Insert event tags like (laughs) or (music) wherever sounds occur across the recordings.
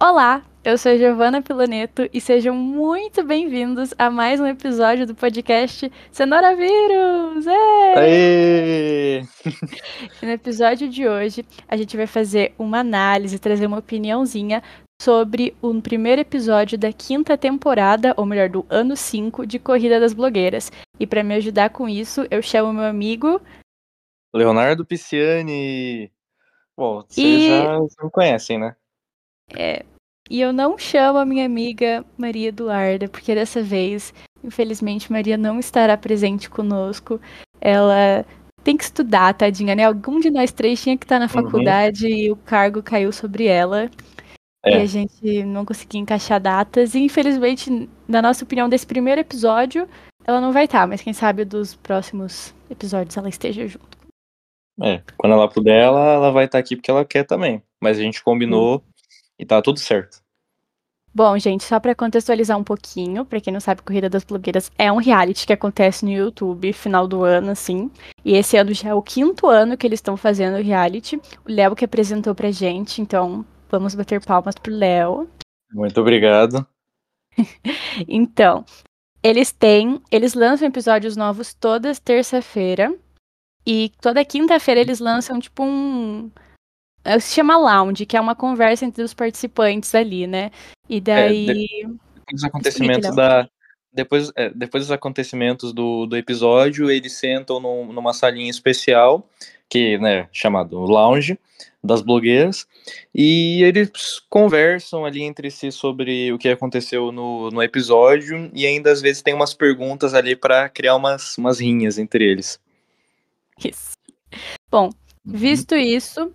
Olá, eu sou Giovana Piloneto e sejam muito bem-vindos a mais um episódio do podcast Cenoura Vírus! E no episódio de hoje, a gente vai fazer uma análise, trazer uma opiniãozinha sobre o primeiro episódio da quinta temporada, ou melhor, do ano 5 de Corrida das Blogueiras. E para me ajudar com isso, eu chamo meu amigo Leonardo Pisciani. Bom, vocês E- já me conhecem, né? É, e eu não chamo a minha amiga Maria Eduarda, porque dessa vez, infelizmente, Maria não estará presente conosco. Ela tem que estudar, tadinha, né? Algum de nós três tinha que estar na Uhum. faculdade e o cargo caiu sobre ela. E É. a gente não conseguia encaixar datas. E infelizmente, na nossa opinião, desse primeiro episódio, ela não vai estar, mas quem sabe dos próximos episódios ela esteja junto. É, quando ela puder, ela, ela vai estar aqui porque ela quer também. Mas a gente combinou e tá tudo certo. Bom, gente, só para contextualizar um pouquinho, para quem não sabe, Corrida das Blogueiras é um reality que acontece no YouTube, final do ano, assim. E esse ano já é o quinto ano que eles estão fazendo o reality. O Léo que apresentou pra gente, então vamos bater palmas pro Léo. Muito obrigado. (laughs) Então, eles têm, eles lançam episódios novos todas terça-feira. E toda quinta-feira eles lançam, tipo, um. Eh, Se chama Lounge, que é uma conversa entre os participantes ali, né? E daí. Depois dos acontecimentos da. Depois, é, depois dos acontecimentos do, do episódio, eles sentam num- numa salinha especial, que, né, chamado Lounge, das blogueiras, e eles conversam ali entre si sobre o que aconteceu no, no episódio, e ainda às vezes tem umas perguntas ali para criar umas, umas rinhas entre eles. Isso. Bom, visto isso,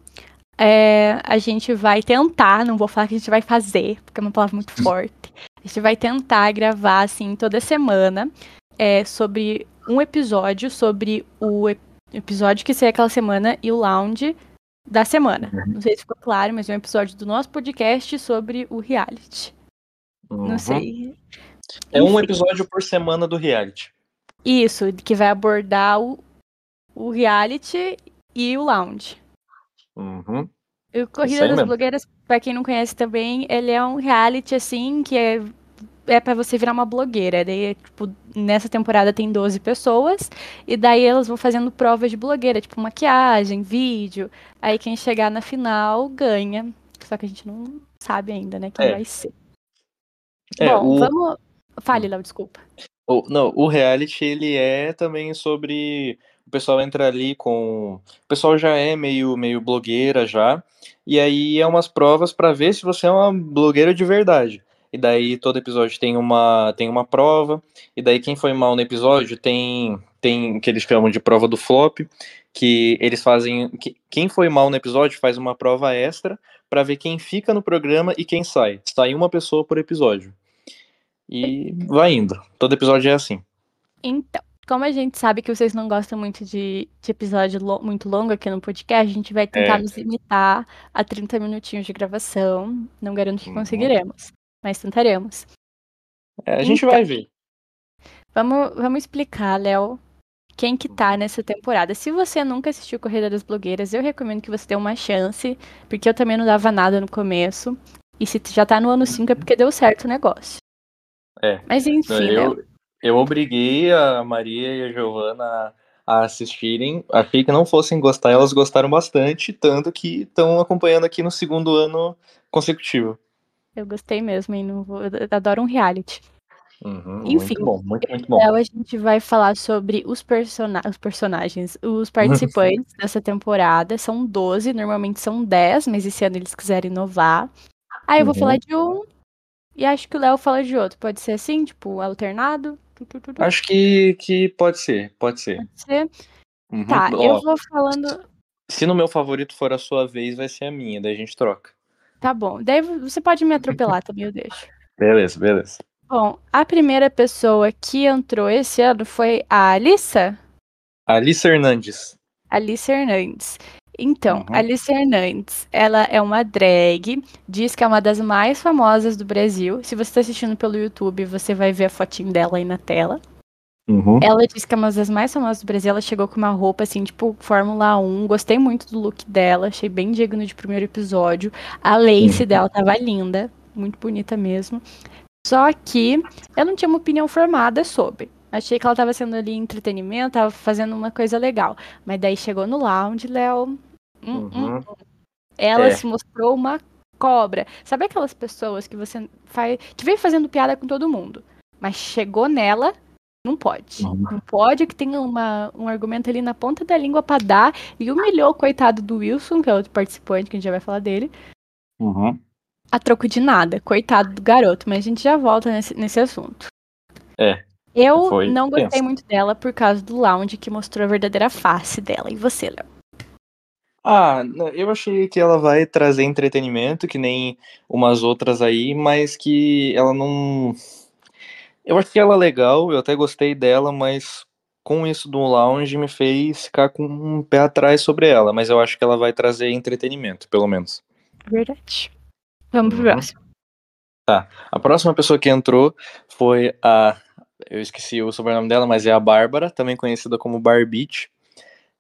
é, a gente vai tentar, não vou falar que a gente vai fazer, porque é uma palavra muito forte. A gente vai tentar gravar, assim, toda semana é, sobre um episódio, sobre o ep- episódio que saiu aquela semana e o lounge da semana. Não sei se ficou claro, mas é um episódio do nosso podcast sobre o reality. Uhum. Não sei. É um episódio por semana do reality. Isso, que vai abordar o, o reality e o lounge. Uhum. O Corrida das mesmo. Blogueiras, pra quem não conhece também, ele é um reality, assim, que é, é para você virar uma blogueira. Daí, tipo, nessa temporada tem 12 pessoas, e daí elas vão fazendo provas de blogueira, tipo maquiagem, vídeo. Aí quem chegar na final ganha. Só que a gente não sabe ainda, né, quem É. vai ser. É, Bom, o- vamos... Fale, Léo, desculpa. O, não, o reality ele é também sobre pessoal entra ali com, o pessoal já é meio meio blogueira já, e aí é umas provas para ver se você é uma blogueira de verdade. E daí todo episódio tem uma tem uma prova, e daí quem foi mal no episódio tem tem o que eles chamam de prova do flop, que eles fazem que, quem foi mal no episódio faz uma prova extra para ver quem fica no programa e quem sai. Sai uma pessoa por episódio. E vai indo. Todo episódio é assim. Então, como a gente sabe que vocês não gostam muito de, de episódio lo- muito longo aqui no podcast, a gente vai tentar É. nos limitar a 30 minutinhos de gravação. Não garanto que Uhum. conseguiremos, mas tentaremos. É, a gente Então. vai ver. Vamos, vamos explicar, Léo, quem que tá nessa temporada. Se você nunca assistiu Corrida das Blogueiras, eu recomendo que você dê uma chance, porque eu também não dava nada no começo. E se já tá no ano 5 é porque deu certo o negócio. É. Mas enfim, Léo. Eu, obriguei a Maria e a Giovana a, assistirem. Achei que não fossem gostar, elas gostaram bastante, tanto que estão acompanhando aqui no segundo ano consecutivo. Eu gostei mesmo, e não vou, adoro um reality. Uhum, Enfim, muito bom, muito, muito bom. Léo, a gente vai falar sobre os, persona os personagens, os participantes (laughs) dessa temporada. São 12, normalmente são 10, mas esse ano eles quiserem inovar. Aí eu vou Uhum. falar de um e acho que o Léo fala de outro. Pode ser assim, tipo, alternado? Acho que, que pode ser, pode ser. Pode ser? Uhum. Tá, Ó, eu vou falando. Se no meu favorito for a sua vez, vai ser a minha, daí a gente troca. Tá bom. Daí você pode me atropelar também, eu deixo. Beleza, beleza. Bom, a primeira pessoa que entrou esse ano foi a Alissa. Alice Hernandes. Alice Hernandes. Então, Uhum. Alice Hernandes, ela é uma drag, diz que é uma das mais famosas do Brasil. Se você está assistindo pelo YouTube, você vai ver a fotinho dela aí na tela. Uhum. Ela disse que é uma das mais famosas do Brasil. Ela chegou com uma roupa assim, tipo, Fórmula 1. Gostei muito do look dela. Achei bem digno de primeiro episódio. A lace Uhum. dela tava linda. Muito bonita mesmo. Só que eu não tinha uma opinião formada sobre. Achei que ela tava sendo ali entretenimento, tava fazendo uma coisa legal. Mas daí chegou no lounge, Léo. hum, hum, Uhum. ela É. se mostrou uma cobra. Sabe aquelas pessoas que você faz. Te vem fazendo piada com todo mundo. Mas chegou nela, não pode. Uhum. Não pode que tenha uma, um argumento ali na ponta da língua pra dar. E humilhou o coitado do Wilson, que é outro participante, que a gente já vai falar dele. Uhum. A troco de nada. Coitado do garoto. Mas a gente já volta nesse, nesse assunto. É, Eu foi não gostei tenso. muito dela por causa do lounge que mostrou a verdadeira face dela. E você, Léo? Ah, eu achei que ela vai trazer entretenimento, que nem umas outras aí, mas que ela não. Eu achei ela legal, eu até gostei dela, mas com isso do lounge me fez ficar com um pé atrás sobre ela. Mas eu acho que ela vai trazer entretenimento, pelo menos. Verdade. Vamos pro Uhum. próximo. A próxima pessoa que entrou foi a. Eu esqueci o sobrenome dela, mas é a Bárbara, também conhecida como Barbite.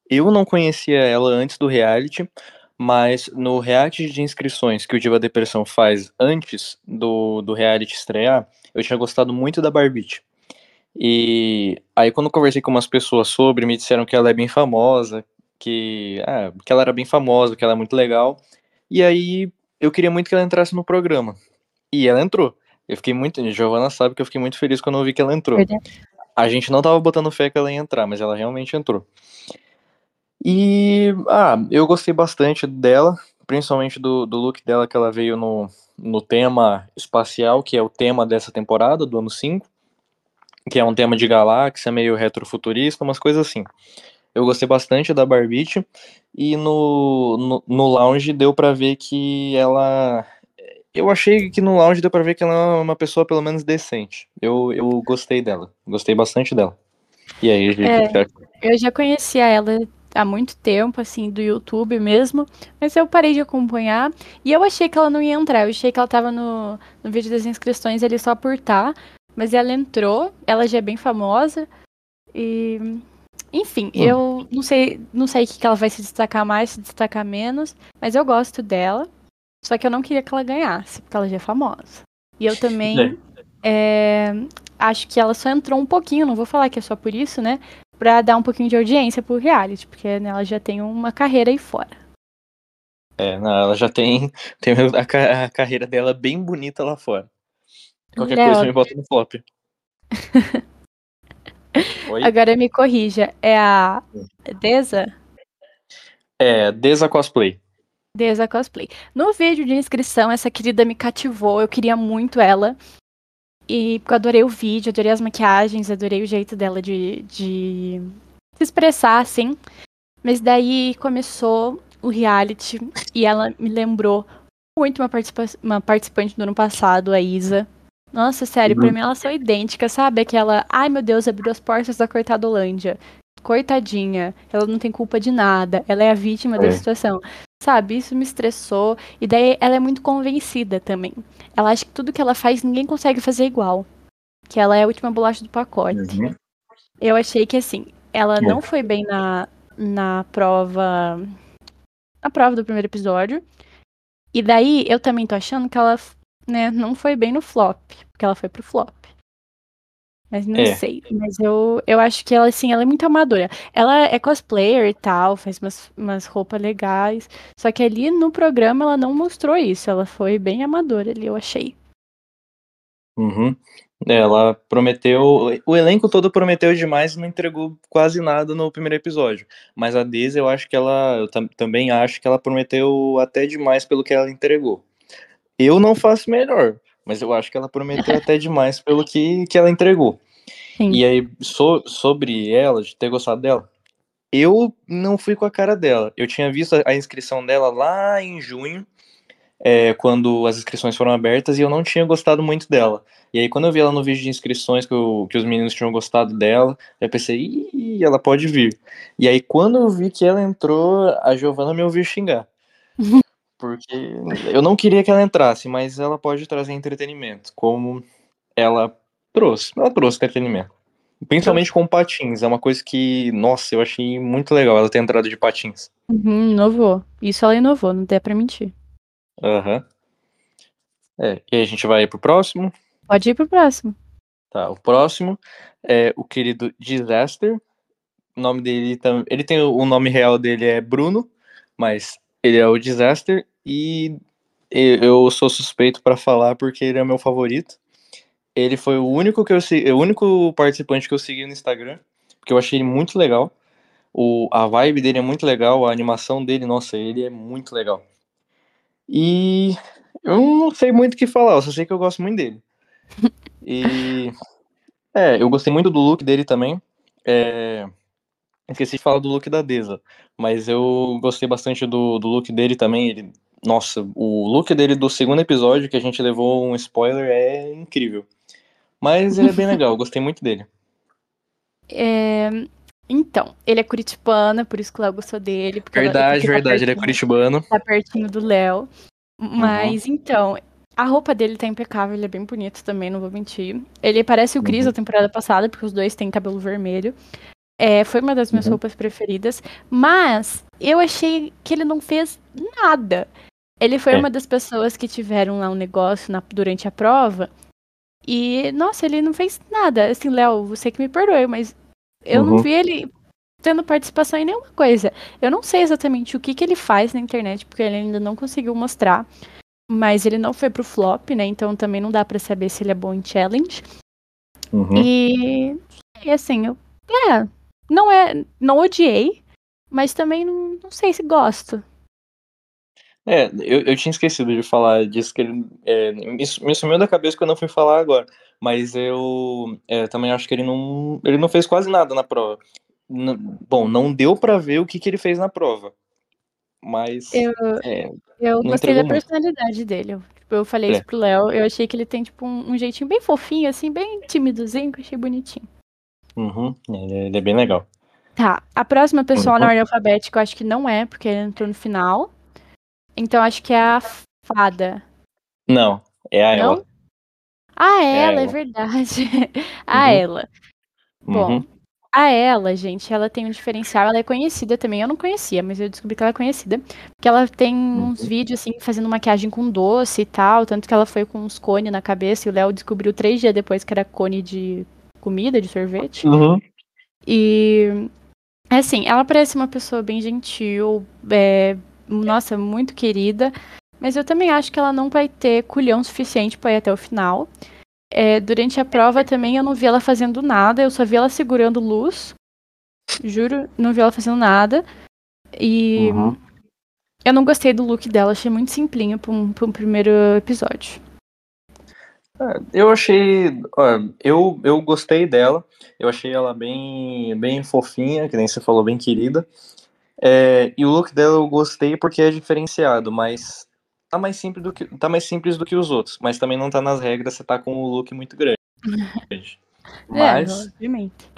Eu não conhecia ela antes do reality, mas no reality de inscrições que o Diva Depressão faz antes do, do reality estrear, eu tinha gostado muito da Barbite. E aí, quando conversei com umas pessoas sobre, me disseram que ela é bem famosa, que, ah, que ela era bem famosa, que ela é muito legal. E aí, eu queria muito que ela entrasse no programa. E ela entrou. Eu fiquei muito. Giovana sabe que eu fiquei muito feliz quando eu vi que ela entrou. Verdade. A gente não tava botando fé que ela ia entrar, mas ela realmente entrou. E. Ah, eu gostei bastante dela, principalmente do, do look dela que ela veio no, no tema espacial, que é o tema dessa temporada, do ano 5. Que é um tema de galáxia, meio retrofuturista, umas coisas assim. Eu gostei bastante da Barbite. E no, no, no lounge deu pra ver que ela. Eu achei que no lounge deu pra ver que ela é uma pessoa pelo menos decente. Eu, eu gostei dela. Gostei bastante dela. E aí, gente, É. Eu já conhecia ela há muito tempo, assim, do YouTube mesmo, mas eu parei de acompanhar e eu achei que ela não ia entrar. Eu achei que ela tava no, no vídeo das inscrições ali só por tá, mas ela entrou, ela já é bem famosa e. Enfim, Hum. eu não sei, não sei o que que ela vai se destacar mais, se destacar menos, mas eu gosto dela. Só que eu não queria que ela ganhasse, porque ela já é famosa. E eu também é, acho que ela só entrou um pouquinho, não vou falar que é só por isso, né? Pra dar um pouquinho de audiência pro reality, porque né, ela já tem uma carreira aí fora. É, não, ela já tem, (laughs) tem a, a carreira dela bem bonita lá fora. Qualquer Léo, coisa me bota no flop. (laughs) Agora me corrija, é a Deza? É, Desa Cosplay. Deza Cosplay. No vídeo de inscrição, essa querida me cativou, eu queria muito ela. E porque eu adorei o vídeo, adorei as maquiagens, adorei o jeito dela de, de se expressar, assim. Mas daí começou o reality e ela me lembrou muito uma, participa uma participante do ano passado, a Isa. Nossa, sério, pra Uhum. mim elas são idênticas, sabe? Aquela, ai meu Deus, abriu as portas da coitada Holândia. Coitadinha, ela não tem culpa de nada, ela é a vítima da É. situação. Sabe, isso me estressou. E daí ela é muito convencida também. Ela acha que tudo que ela faz ninguém consegue fazer igual. Que ela é a última bolacha do pacote. Uhum. Eu achei que assim, ela É. não foi bem na, na prova. Na prova do primeiro episódio. E daí eu também tô achando que ela, né, não foi bem no flop. Porque ela foi pro flop. Mas não É. sei. Mas eu, eu acho que ela, assim, ela é muito amadora. Ela é cosplayer e tal, faz umas, umas roupas legais. Só que ali no programa ela não mostrou isso. Ela foi bem amadora ali, eu achei. Uhum. É, Ela prometeu. O elenco todo prometeu demais e não entregou quase nada no primeiro episódio. Mas a Daisy, eu acho que ela. Eu tam- também acho que ela prometeu até demais pelo que ela entregou. Eu não faço melhor, mas eu acho que ela prometeu (laughs) até demais pelo que, que ela entregou. Sim. E aí, so- sobre ela, de ter gostado dela, eu não fui com a cara dela. Eu tinha visto a- inscrição dela lá em junho, é, quando as inscrições foram abertas, e eu não tinha gostado muito dela. E aí, quando eu vi ela no vídeo de inscrições, que, o- que os meninos tinham gostado dela, eu pensei, ih, ela pode vir. E aí, quando eu vi que ela entrou, a Giovana me ouviu xingar. (laughs) Porque eu não queria que ela entrasse, mas ela pode trazer entretenimento, como ela trouxe. Ela trouxe entretenimento. Principalmente com patins. É uma coisa que, nossa, eu achei muito legal ela ter entrado de patins. Uhum, inovou. Isso ela inovou, não dá pra mentir. Aham. É, e aí a gente vai pro próximo. Pode ir pro próximo. Tá, o próximo é o querido Disaster. O nome dele tam- ele tem o nome real dele é Bruno, mas ele é o Disaster e eu sou suspeito pra falar porque ele é meu favorito. Ele foi o único que eu segui, o único participante que eu segui no Instagram, porque eu achei ele muito legal. O, a vibe dele é muito legal, a animação dele, nossa, ele é muito legal. E eu não sei muito o que falar, eu só sei que eu gosto muito dele. (laughs) E é, eu gostei muito do look dele também. É, esqueci de falar do look da Deza, mas eu gostei bastante do, do look dele também. Ele, nossa, o look dele do segundo episódio, que a gente levou um spoiler, é incrível. Mas ele é bem legal, eu gostei muito dele. (laughs) É, Então, ele é curitibano, por isso que o Léo gostou dele. Ela- Verdade, tá verdade, ele é curitibano. Tá pertinho do Léo. Mas, então, a roupa dele tá impecável, ele é bem bonito também, não vou mentir. Ele parece o Chris Uhum. da temporada passada, porque os dois têm cabelo vermelho. É, foi uma das minhas Uhum. roupas preferidas. Mas eu achei que ele não fez nada. Ele foi É. uma das pessoas que tiveram lá um negócio na- durante a prova. E, nossa, ele não fez nada. Assim, Léo, você que me perdoe, mas eu não Uhum. vi ele tendo participação em nenhuma coisa. Eu não sei exatamente o que, que ele faz na internet, porque ele ainda não conseguiu mostrar. Mas ele não foi pro flop, né? Então também não dá pra saber se ele é bom em challenge. Uhum. E, e assim, eu, é, não é, não odiei, mas também não, não sei se gosto. É, eu, eu tinha esquecido de falar disso, que ele é, me, me sumiu da cabeça que eu não fui falar agora. Mas eu é, também acho que ele não, ele não fez quase nada na prova. N- bom, não deu pra ver o que, que ele fez na prova. Mas Eu, é, eu gostei da entregou muito. personalidade dele. Eu, tipo, eu falei É. isso pro Léo, eu achei que ele tem, tipo, um, um jeitinho bem fofinho, assim, bem timidozinho, que eu achei bonitinho. uhum, ele, é- ele é bem legal. Tá, a próxima pessoa na Uhum. ordem alfabética eu acho que não é, porque ele entrou no final. Então acho que é a fada. Não, é a Não? ela. Ah, É ela, é verdade. (laughs) a Uhum. ela. Bom, Uhum, a ela, gente, ela tem um diferencial, ela é conhecida também. Eu não conhecia, mas eu descobri que ela é conhecida. Porque ela tem uns Uhum. vídeos, assim, fazendo maquiagem com doce e tal. Tanto que ela foi com uns cones na cabeça e o Léo descobriu três dias depois que era cone de comida, de sorvete. uhum. E assim, ela parece uma pessoa bem gentil, é, nossa, muito querida. Mas eu também acho que ela não vai ter culhão suficiente para ir até o final. É, durante a prova também eu não vi ela fazendo nada, eu só vi ela segurando luz. Juro, não vi ela fazendo nada. E Uhum. eu não gostei do look dela, achei muito simplinho para um, pra um primeiro episódio. É, Eu achei. eu, eu gostei dela. Eu achei ela bem, bem fofinha, que nem você falou, bem querida. É, e o look dela eu gostei porque é diferenciado, mas tá mais simples do que, tá mais simples do que os outros. Mas também não tá nas regras, você tá com o look muito grande. (laughs) Mas é, obviamente.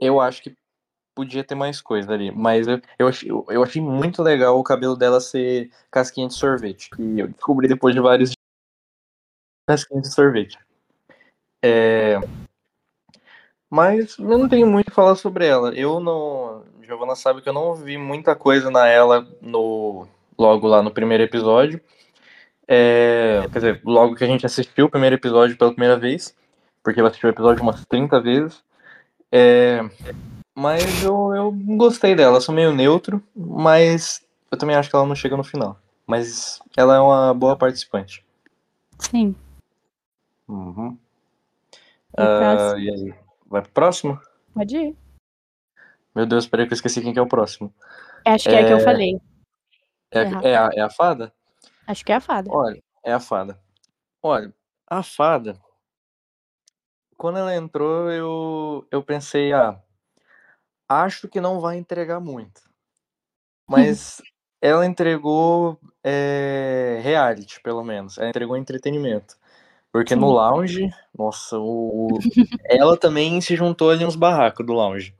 eu acho que podia ter mais coisa ali. Mas eu, eu, achei, eu, eu achei muito legal o cabelo dela ser casquinha de sorvete. Que eu descobri depois de vários casquinha de sorvete. É, mas eu não tenho muito a falar sobre ela. Eu não. Giovana sabe que eu não vi muita coisa na ela no logo lá no primeiro episódio. É, quer dizer, logo que a gente assistiu o primeiro episódio pela primeira vez, porque eu assisti o episódio umas 30 vezes. É, mas eu, eu gostei dela, eu sou meio neutro, mas eu também acho que ela não chega no final. Mas ela é uma boa participante. Sim. Uhum. Próximo? e aí? Vai pro próximo? Pode ir. Meu Deus, peraí que eu esqueci quem que é o próximo. Acho que é a que eu falei. É, é, a, é a fada? Acho que é a fada. Olha, é a fada. Olha, a fada, quando ela entrou, eu, eu pensei, ah, acho que não vai entregar muito. Mas (laughs) ela entregou é, reality, pelo menos. Ela entregou entretenimento. Porque no Sim. lounge, nossa, o, ela também se juntou ali nos barracos do lounge.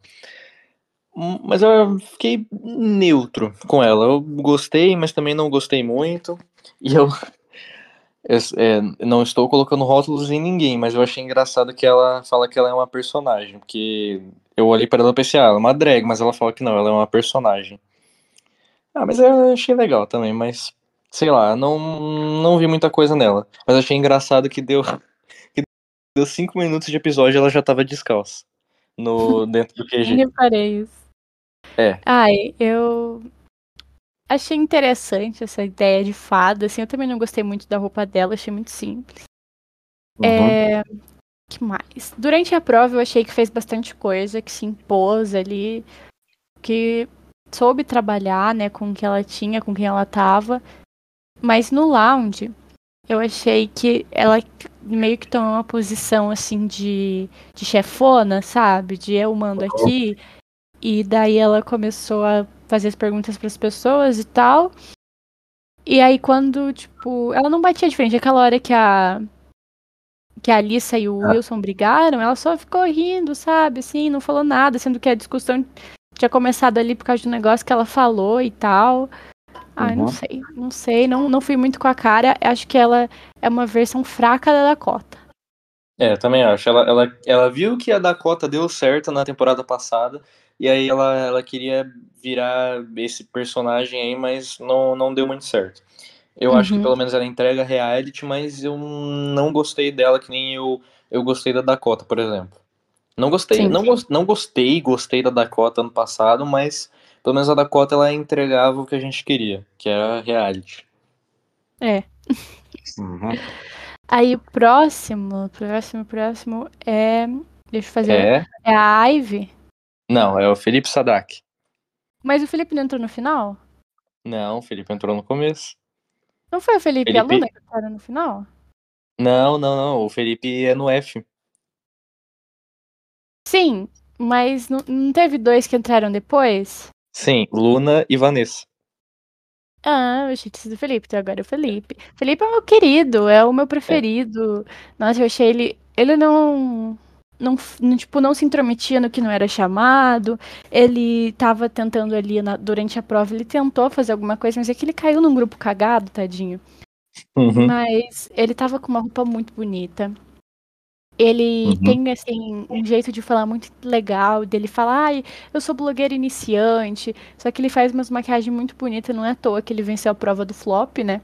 Hum, Mas eu fiquei neutro com ela. Eu gostei, mas também não gostei muito. E eu, É, é, não estou colocando rótulos em ninguém, mas eu achei engraçado que ela fala que ela é uma personagem, porque eu olhei para ela e pensei, ah, ela é uma drag, mas ela fala que não, ela é uma personagem. Ah, mas eu achei legal também, mas sei lá, não, não vi muita coisa nela. Mas achei engraçado que deu, (laughs) que deu cinco minutos de episódio e ela já tava descalça no, (laughs) dentro do QG. Eu reparei isso. É. Ai, eu achei interessante essa ideia de fada, assim, eu também não gostei muito da roupa dela, achei muito simples. Uhum. É, que mais? Durante a prova eu achei que fez bastante coisa, que se impôs ali, que soube trabalhar, né, com o que ela tinha, com quem ela tava. Mas no lounge, eu achei que ela meio que tomou uma posição assim de, de chefona, sabe? De eu mando aqui. E daí ela começou a fazer as perguntas para as pessoas e tal. E aí quando, tipo, ela não batia de frente, aquela hora que a que a Alissa e o Wilson brigaram, ela só ficou rindo, sabe? Assim, não falou nada, sendo que a discussão tinha começado ali por causa de um negócio que ela falou e tal. Ai, não Uhum. sei, não sei, não, não fui muito com a cara. Acho que ela é uma versão fraca da Dakota. É, também acho. Ela, ela, ela viu que a Dakota deu certo na temporada passada, e aí ela, ela queria virar esse personagem aí, mas não, não deu muito certo. Eu acho que Uhum. pelo menos ela entrega reality, mas eu não gostei dela que nem eu, eu gostei da Dakota, por exemplo. Não gostei, Sim. não, gos- não gostei, gostei da Dakota ano passado, mas pelo menos a Dakota ela entregava o que a gente queria, que era reality. É. Uhum. (laughs) Aí o próximo, próximo, próximo é. Deixa eu fazer. É? É a Ivy. Não, é o Felipe Sadak. Mas o Felipe não entrou no final? Não, o Felipe entrou no começo. Não foi o Felipe, e a Felipe- Luna que entraram no final? Não, não, não. O Felipe é no F. Sim, mas não, não teve dois que entraram depois? Sim, Luna e Vanessa. Ah, eu achei que tinha sido o Felipe, então agora é o Felipe. Felipe é meu querido, é o meu preferido. Nossa, eu achei ele. Ele não. Não, não, tipo, não se intrometia no que não era chamado. Ele tava tentando ali na- durante a prova, ele tentou fazer alguma coisa, mas é que ele caiu num grupo cagado, tadinho. Uhum. Mas ele tava com uma roupa muito bonita. Ele Uhum. tem, assim, um jeito de falar muito legal, dele falar, ai, eu sou blogueiro iniciante. Só que ele faz umas maquiagens muito bonitas, não é à toa que ele venceu a prova do flop, né?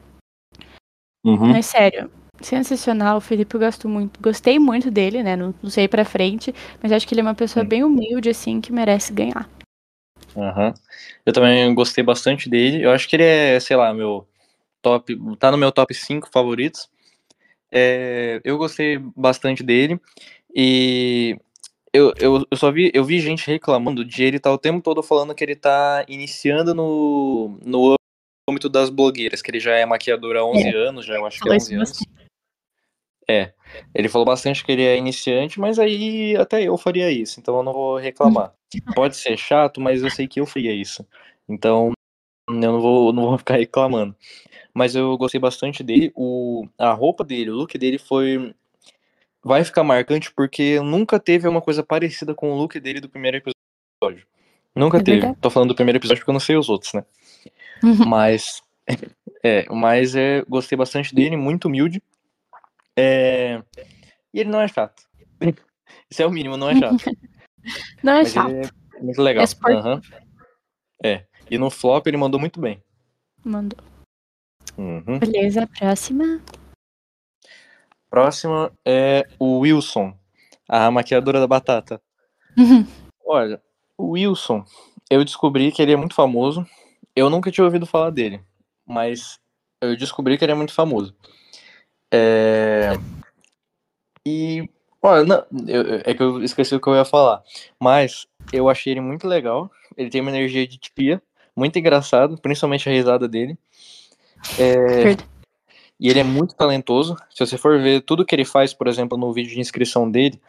Uhum. Mas sério, sensacional. O Felipe eu gosto muito. Gostei muito dele, né? Não, não sei pra frente, mas acho que ele é uma pessoa Sim. bem humilde, assim, que merece ganhar. Aham. Eu também gostei bastante dele. Eu acho que ele é, sei lá, meu top. Tá no meu top 5 favoritos. É, eu gostei bastante dele. E eu, eu, eu só vi, eu vi gente reclamando de ele tá o tempo todo falando que ele tá iniciando no, no âmbito das blogueiras, que ele já é maquiador há 11 anos, já eu acho que é Falou isso 11 anos. É, ele falou bastante que ele é iniciante, mas aí até eu faria isso, então eu não vou reclamar. Pode ser chato, mas eu sei que eu faria isso. Então eu não vou, não vou ficar reclamando. Mas eu gostei bastante dele. O, a roupa dele, o look dele foi. Vai ficar marcante porque nunca teve uma coisa parecida com o look dele do primeiro episódio. Nunca É teve. verdade. Tô falando do primeiro episódio porque eu não sei os outros, né? Mas. (laughs) É, mas é, gostei bastante dele, muito humilde. É, e ele não é chato. (laughs) Isso é o mínimo, não é chato. (laughs) Não é Mas chato. é muito legal. É. Aham. É. E no flop ele mandou muito bem. Mandou. Uhum. Beleza, próxima. Próxima é o Wilson, a maquiadora da batata. (laughs) Olha, o Wilson, eu descobri que ele é muito famoso. Eu nunca tinha ouvido falar dele, mas eu descobri que ele é muito famoso. É... E, olha, não, eu- é que eu esqueci o que eu ia falar, mas eu achei ele muito legal. Ele tem uma energia de tia, muito engraçado, principalmente a risada dele. É, e ele é muito talentoso. Se você for ver tudo que ele faz, por exemplo, no vídeo de inscrição dele,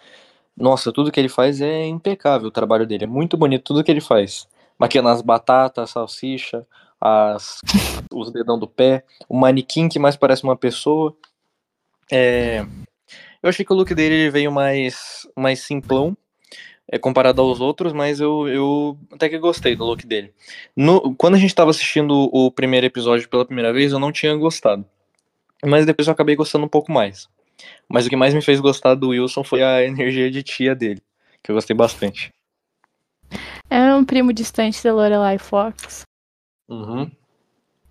nossa, tudo que ele faz é impecável o trabalho dele. É muito bonito tudo que ele faz. Maquiando as batatas, a salsicha, as, os dedão do pé, o manequim que mais parece uma pessoa. É, eu achei que o look dele ele veio mais, mais simplão, é, comparado aos outros, mas eu, eu até que gostei do look dele. No- quando a gente estava assistindo o primeiro episódio pela primeira vez, eu não tinha gostado. mas depois eu acabei gostando um pouco mais. Mas o que mais me fez gostar do Wilson foi a energia de tia dele, que eu gostei bastante. É um primo distante da Lorelai Fox. Uhum.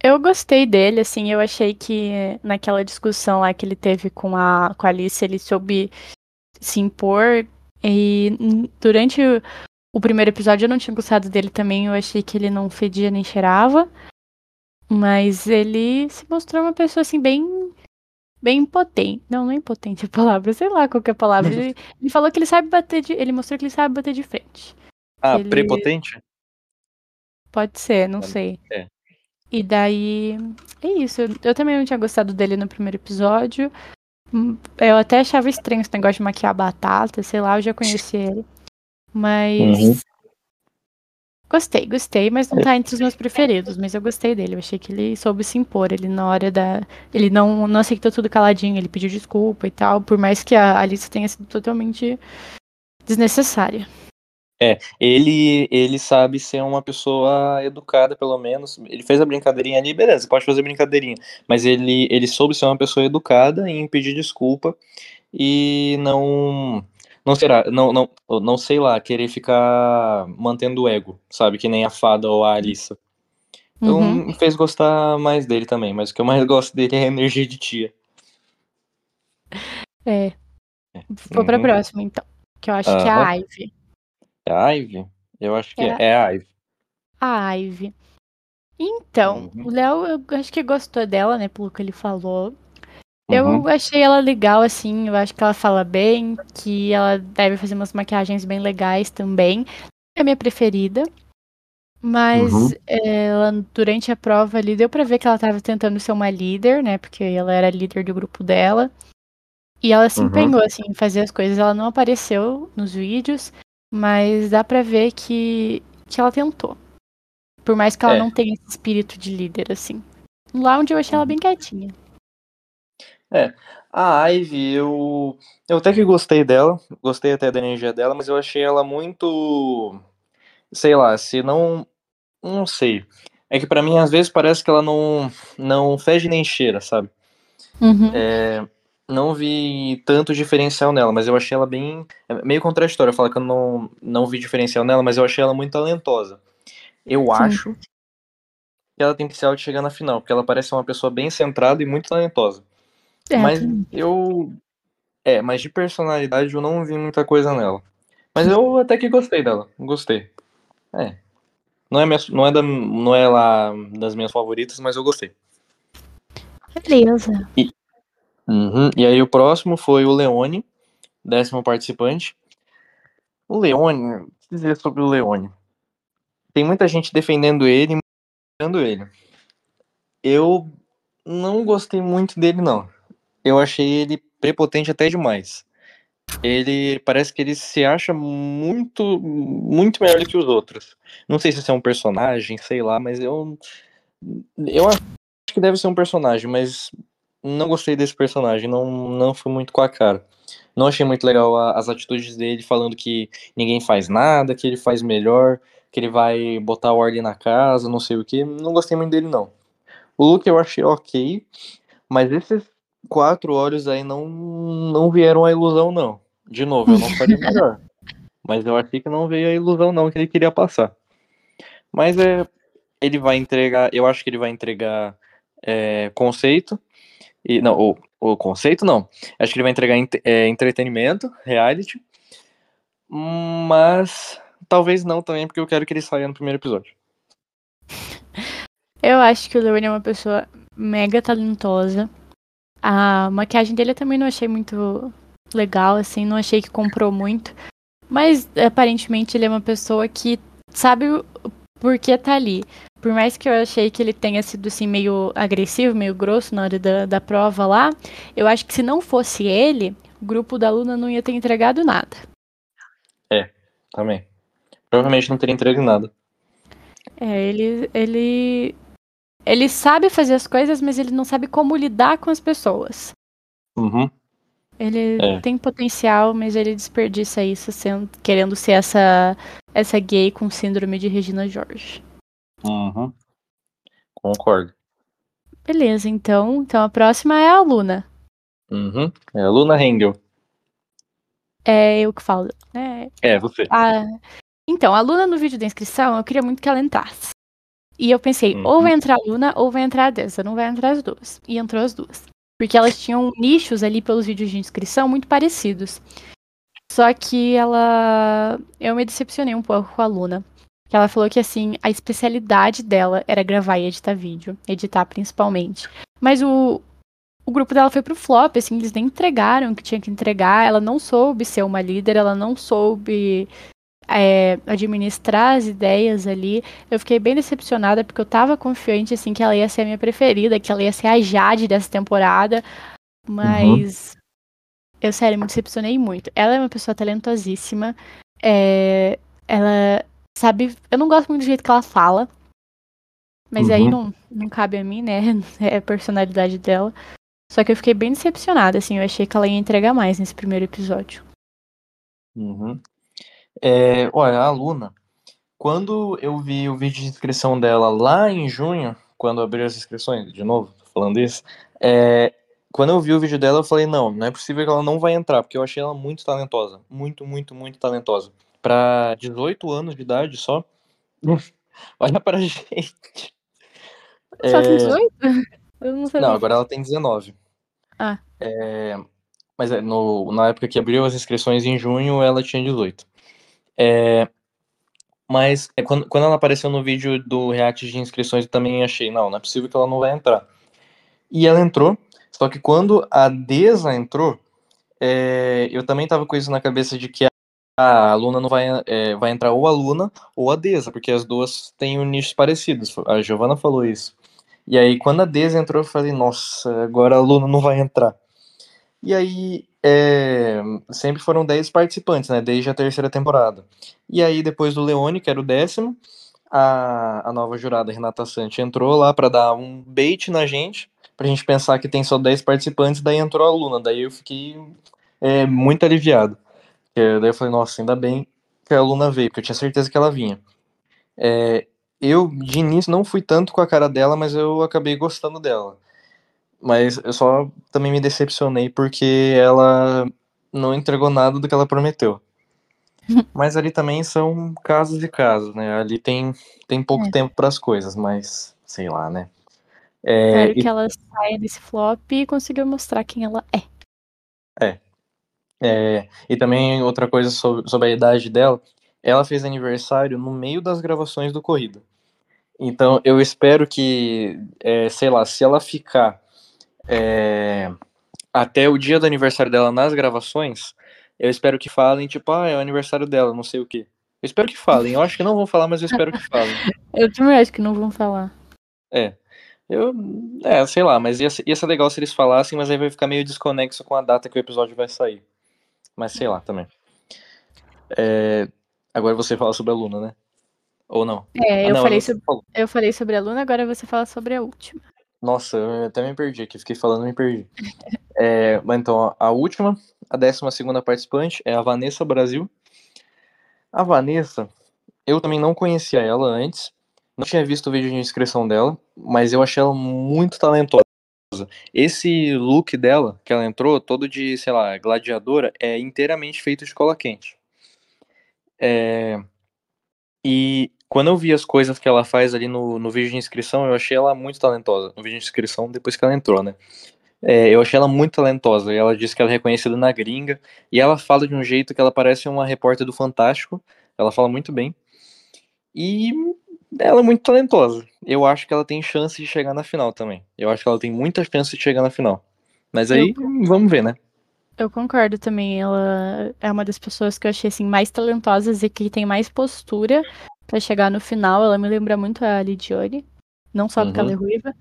Eu gostei dele, assim, eu achei que naquela discussão lá que ele teve com a, com a Alice, ele soube se impor. E durante o, primeiro episódio eu não tinha gostado dele também, eu achei que ele não fedia nem cheirava. Mas ele se mostrou uma pessoa, assim, bem. Bem impotente. Não, não é impotente a palavra, sei lá qual é a palavra. Ele, (laughs) ele, falou que ele sabe bater de. Ele mostrou que ele sabe bater de frente. Ah, ele... prepotente? Pode ser, não sei. É. E daí. É isso. Eu também não tinha gostado dele no primeiro episódio. Eu até achava estranho esse negócio de maquiar batata, sei lá, eu já conheci ele. Mas. Uhum. Gostei, gostei, mas não tá entre os meus (laughs) preferidos. Mas eu gostei dele. Eu achei que ele soube se impor. Ele, na hora da. Ele não, não aceitou tudo caladinho, ele pediu desculpa e tal. Por mais que a Alice tenha sido totalmente desnecessária. É, ele, ele sabe ser uma pessoa educada, pelo menos. Ele fez a brincadeirinha ali, beleza, pode fazer brincadeirinha. Mas ele, ele soube ser uma pessoa educada em pedir desculpa e não. Não será, não, não, não sei lá, querer ficar mantendo o ego, sabe? Que nem a fada ou a Alissa. Então uhum. me fez gostar mais dele também, mas o que eu mais (laughs) gosto dele é a energia de tia. É. Vou uhum. pra próxima, então. Que eu acho uhum. que é a Ivy. É a Ivy? Eu acho que é, é a Ivy. A Ivy. Então, uhum. o Léo, eu acho que gostou dela, né, pelo que ele falou. Eu uhum. achei ela legal, assim, eu acho que ela fala bem, que ela deve fazer umas maquiagens bem legais também. É a minha preferida. Mas uhum. ela, durante a prova ali, deu pra ver que ela tava tentando ser uma líder, né? Porque ela era líder do grupo dela. E ela se uhum. empenhou, assim, em fazer as coisas. Ela não apareceu nos vídeos, mas dá pra ver que, que ela tentou. Por mais que ela é. não tenha esse espírito de líder, assim. Lá onde eu achei ela uhum. bem quietinha. É, a Ivy, eu, eu até que gostei dela, gostei até da energia dela, mas eu achei ela muito, sei lá, se não, não sei. É que para mim às vezes parece que ela não, não fede nem cheira, sabe? Uhum. É, não vi tanto diferencial nela, mas eu achei ela bem. É meio contraditório falar que eu não, não vi diferencial nela, mas eu achei ela muito talentosa. Eu Sim. acho que ela tem potencial de chegar na final, porque ela parece uma pessoa bem centrada e muito talentosa. É, mas eu. É, mas de personalidade eu não vi muita coisa nela. Mas eu até que gostei dela. Gostei. É. Não é, minha, não é, da, não é lá das minhas favoritas, mas eu gostei. Beleza. E, uhum, e aí o próximo foi o Leone, décimo participante. O Leone, o que dizer sobre o Leone? Tem muita gente defendendo ele e ele. Eu não gostei muito dele, não eu achei ele prepotente até demais. Ele parece que ele se acha muito, muito melhor do que os outros. Não sei se isso é um personagem, sei lá, mas eu. Eu acho que deve ser um personagem, mas não gostei desse personagem, não, não fui muito com a cara. Não achei muito legal a, as atitudes dele falando que ninguém faz nada, que ele faz melhor, que ele vai botar ordem na casa, não sei o que. Não gostei muito dele, não. O Luke eu achei ok, mas esses quatro olhos aí não, não vieram a ilusão, não. De novo, eu não faria melhor. (laughs) Mas eu achei que não veio a ilusão, não, que ele queria passar. Mas é. Ele vai entregar. Eu acho que ele vai entregar é, conceito. E, não, o, o conceito não. Acho que ele vai entregar é, entretenimento, reality. Mas talvez não também, porque eu quero que ele saia no primeiro episódio. Eu acho que o Leone é uma pessoa mega talentosa. A maquiagem dele eu também não achei muito legal, assim, não achei que comprou muito. Mas aparentemente ele é uma pessoa que sabe por que tá ali. Por mais que eu achei que ele tenha sido assim meio agressivo, meio grosso na hora da, da prova lá, eu acho que se não fosse ele, o grupo da Luna não ia ter entregado nada. É, também. Provavelmente não teria entregue nada. É, ele, ele ele sabe fazer as coisas, mas ele não sabe como lidar com as pessoas. Uhum. Ele é. tem potencial, mas ele desperdiça isso sendo, querendo ser essa, essa gay com síndrome de Regina George. Uhum. Concordo. Beleza, então, então a próxima é a Luna. Uhum. É a Luna Hengel. É eu que falo. É, É, você. a... Então, a Luna no vídeo da inscrição, eu queria muito que ela entrasse. E eu pensei, Uhum. ou vai entrar a Luna ou vai entrar a Dessa, não vai entrar as duas. E entrou as duas. Porque elas tinham nichos ali pelos vídeos de inscrição muito parecidos. Só que ela. Eu me decepcionei um pouco com a Luna. Que ela falou que, assim, a especialidade dela era gravar e editar vídeo. Editar principalmente. Mas o, o grupo dela foi pro flop, assim, eles nem entregaram o que tinha que entregar. Ela não soube ser uma líder, ela não soube é, administrar as ideias ali. Eu fiquei bem decepcionada porque eu tava confiante, assim, que ela ia ser a minha preferida, que ela ia ser a Jade dessa temporada. Mas eu, sério, me decepcionei muito. Ela é uma pessoa talentosíssima. é, ela sabe. Eu não gosto muito do jeito que ela fala. Mas aí Uhum. não, não cabe a mim, né? (laughs) É a personalidade dela. Só que eu fiquei bem decepcionada, assim. Eu achei que ela ia entregar mais nesse primeiro episódio. Uhum. É, olha, a Luna, quando eu vi o vídeo de inscrição dela lá em junho, quando abriu as inscrições, de novo, tô falando isso, é, quando eu vi o vídeo dela, eu falei, não, não é possível que ela não vai entrar, porque eu achei ela muito talentosa. Muito, muito, muito talentosa. Pra 18 anos de idade só. (laughs) Olha pra gente. Só tem É, 18? Eu não sabia. Não, agora ela tem 19. Ah. É, mas é, no, na época que abriu as inscrições em junho, ela tinha 18. É, mas é, quando, quando ela apareceu no vídeo do react de inscrições, eu também achei, não, não é possível que ela não vai entrar. E ela entrou, só que quando a Deza entrou, é, eu também tava com isso na cabeça de que a, a Luna não vai, é, vai entrar ou a Luna ou a Deza, porque as duas têm um nichos parecidos. A Giovanna falou isso. E aí, quando a Deza entrou, eu falei, nossa, agora a Luna não vai entrar. E aí, é, sempre foram 10 participantes, né? Desde a terceira temporada. E aí, depois do Leone, que era o décimo, a, a nova jurada, Renata Sante, entrou lá pra dar um bait na gente, pra gente pensar que tem só 10 participantes, daí entrou a Luna. Daí eu fiquei é, muito aliviado. É, daí eu falei, nossa, ainda bem que a Luna veio, porque eu tinha certeza que ela vinha. É, eu, de início, não fui tanto com a cara dela, mas eu acabei gostando dela. Mas eu só também me decepcionei porque ela não entregou nada do que ela prometeu. (laughs) Mas ali também são casos e casos, né? Ali tem, tem pouco É. tempo para as coisas, mas sei lá, né? É, Espero e- que ela saia desse flop e consiga mostrar quem ela é. É, e também outra coisa sobre, sobre a idade dela, ela fez aniversário no meio das gravações do Corrida. Então eu espero que, é, sei lá, se ela ficar é, até o dia do aniversário dela nas gravações, eu espero que falem, tipo, ah, é o aniversário dela, não sei o quê. Eu espero que falem. Eu acho que não vão falar, mas eu espero que falem. (laughs) Eu também acho que não vão falar. É. Eu, é, sei lá, mas ia, ia ser legal se eles falassem, mas aí vai ficar meio desconexo com a data que o episódio vai sair. Mas sei lá também. É, agora você fala sobre a Luna, né? Ou não? É, Ah, eu, não, falei sobre, falou. eu falei sobre a Luna, agora você fala sobre a última. Nossa, eu até me perdi aqui, fiquei falando e me perdi. (laughs) É, mas então, a última, a décima segunda participante é a Vanessa Brasil. A Vanessa, eu também não conhecia ela antes, não tinha visto o vídeo de inscrição dela, mas eu achei ela muito talentosa. Esse look dela, que ela entrou, todo de, sei lá, gladiadora, é inteiramente feito de cola quente. É, E quando eu vi as coisas que ela faz ali no, no vídeo de inscrição, eu achei ela muito talentosa. No vídeo de inscrição, depois que ela entrou, né? É, eu achei ela muito talentosa. Ela disse que ela é reconhecida na gringa. E ela fala de um jeito que ela parece uma repórter do Fantástico. Ela fala muito bem. E ela é muito talentosa. Eu acho que ela tem chance de chegar na final também. Eu acho que ela tem muita chance de chegar na final. Mas aí, vamos ver, né? Eu concordo também. Ela é uma das pessoas que eu achei assim, mais talentosas e que tem mais postura pra chegar no final. Ela me lembra muito a Lidione. Não só porque Uhum. ela é ruiva,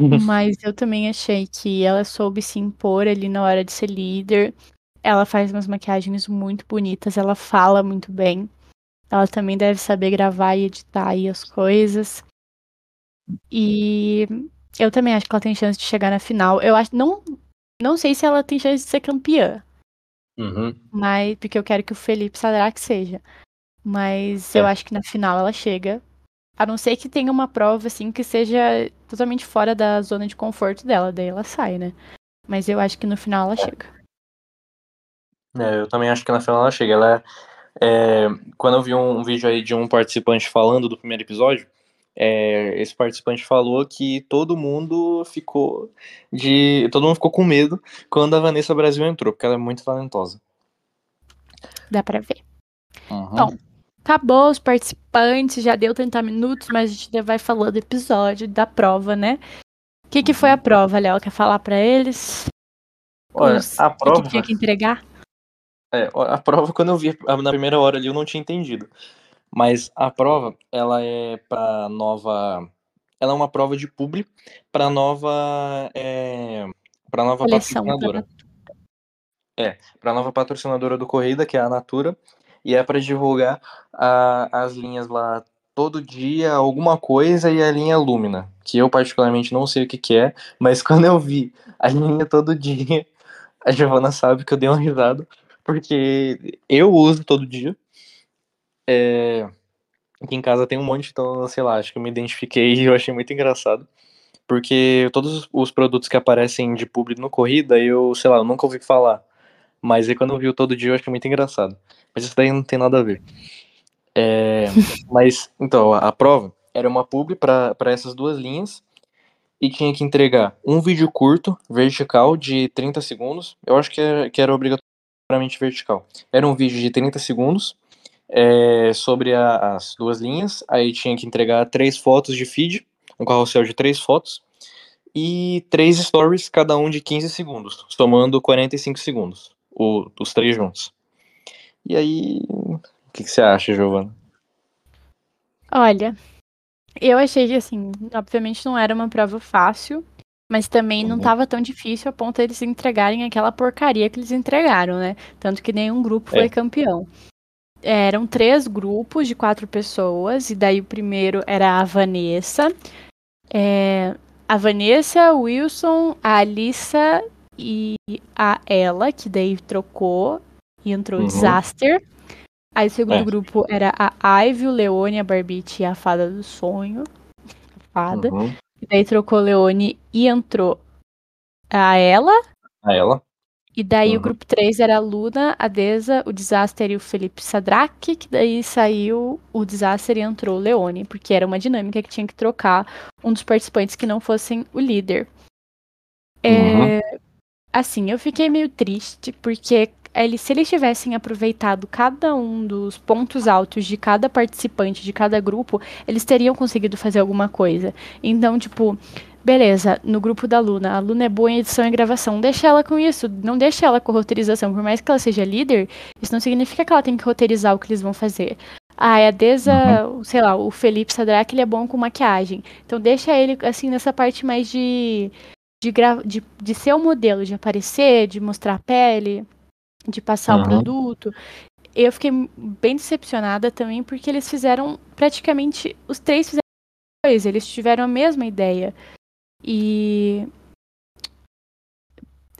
Uhum. mas eu também achei que ela soube se impor ali na hora de ser líder. Ela faz umas maquiagens muito bonitas, ela fala muito bem. Ela também deve saber gravar e editar aí as coisas. E eu também acho que ela tem chance de chegar na final. Eu acho não não sei se ela tem chance de ser campeã, Uhum. mas porque eu quero que o Felipe Sadraque seja. Mas eu É. acho que na final ela chega. A não ser que tenha uma prova, assim, que seja totalmente fora da zona de conforto dela, daí ela sai, né? Mas eu acho que no final ela chega. É, eu também acho que no final ela chega. Ela é, é, quando eu vi um, um, vídeo aí de um participante falando do primeiro episódio, é, esse participante falou que todo mundo ficou de. Todo mundo ficou com medo quando a Vanessa Brasil entrou, porque ela é muito talentosa. Dá pra ver. Uhum. Então, acabou os participantes, já deu 30 minutos, mas a gente ainda vai falando do episódio, da prova, né? O que, que foi a prova, Léo? Quer falar para eles? Olha, os, a prova. O que tinha que entregar? É, a prova, quando eu vi na primeira hora ali, eu não tinha entendido. Mas a prova, ela é para nova. Ela é uma prova de publi para nova. É, para nova Coleção, patrocinadora. É, para nova patrocinadora do Corrida, que é a Natura. E é para divulgar a, as linhas lá todo dia, alguma coisa, e a linha Lumina. Que eu, particularmente, não sei o que, que é, mas (laughs) quando eu vi a linha todo dia, a Giovana sabe que eu dei uma risada porque eu uso todo dia. É... Aqui em casa tem um monte, então, sei lá, acho que eu me identifiquei e eu achei muito engraçado. Porque todos os produtos que aparecem de público no Corrida, eu, sei lá, eu nunca ouvi falar. Mas aí quando eu vi o todo dia, eu achei muito engraçado. Mas isso daí não tem nada a ver. É... (laughs) mas, então, a, prova era uma publi para essas duas linhas e tinha que entregar um vídeo curto, vertical, de 30 segundos. Eu acho que era, que era obrigatório vertical. Era um vídeo de 30 segundos é, sobre a, as duas linhas. Aí tinha que entregar três fotos de feed, um carrossel de três fotos, e três stories, cada um de 15 segundos, somando 45 segundos, o, os três juntos. E aí, o que, que você acha, Giovana? Olha, eu achei que, assim, obviamente não era uma prova fácil, mas também não estava uhum. tão difícil a ponto de eles entregarem aquela porcaria que eles entregaram, né? Tanto que nenhum grupo foi é. campeão. Eram três grupos de quatro pessoas, e daí o primeiro era a Vanessa. É, a Vanessa, o Wilson, a Alissa e a ela, que daí trocou e entrou uhum. Disaster. Aí o segundo é. grupo era a Ivy, o Leone, a Barbite e a Fada do Sonho. A fada. Uhum. E daí trocou Leone e entrou a ela. A ela. E daí uhum. o grupo 3 era a Luna, a Deza, o Disaster e o Felipe Sadraque, que daí saiu o Disaster e entrou o Leone, porque era uma dinâmica que tinha que trocar um dos participantes que não fossem o líder. Uhum. É, assim, eu fiquei meio triste, porque eles, se eles tivessem aproveitado cada um dos pontos altos de cada participante, de cada grupo, eles teriam conseguido fazer alguma coisa. Então, tipo, beleza, no grupo da Luna, a Luna é boa em edição e gravação, deixa ela com isso, não deixa ela com roteirização, por mais que ela seja líder, isso não significa que ela tem que roteirizar o que eles vão fazer. Ah, a Deza, uhum. sei lá, o Felipe Sadrak, ele é bom com maquiagem. Então deixa ele, assim, nessa parte mais de de, de, de ser o modelo, de aparecer, de mostrar a pele de passar uhum. o produto. Eu fiquei bem decepcionada também porque eles fizeram praticamente os três fizeram coisa, eles tiveram a mesma ideia. E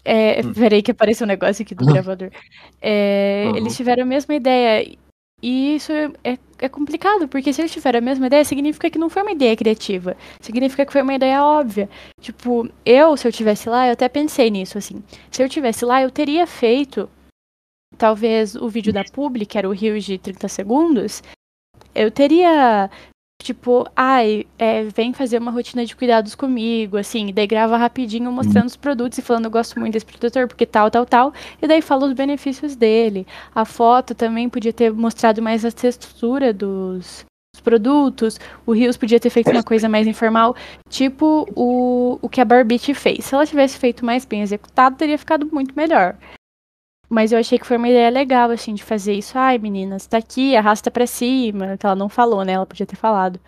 é, hum. Peraí que apareceu um negócio aqui do gravador. É, uhum. Eles tiveram a mesma ideia. E isso é, é, é, complicado, porque se eles tiveram a mesma ideia, significa que não foi uma ideia criativa. Significa que foi uma ideia óbvia. Tipo, eu, se eu tivesse lá, eu até pensei nisso, assim. Se eu tivesse lá, eu teria feito talvez o vídeo da Publi, que era o Rio de 30 segundos, eu teria, tipo, ai, é, vem fazer uma rotina de cuidados comigo, assim, daí grava rapidinho mostrando os produtos e falando, eu gosto muito desse protetor, porque tal, tal, tal, e daí fala os benefícios dele. A foto também podia ter mostrado mais a textura dos, produtos. O Rios podia ter feito uma coisa mais informal, tipo o, o que a Barbite fez. Se ela tivesse feito mais bem executado, teria ficado muito melhor. Mas eu achei que foi uma ideia legal, assim, de fazer isso. Ai, meninas, tá aqui, arrasta pra cima. Que ela não falou, né? Ela podia ter falado.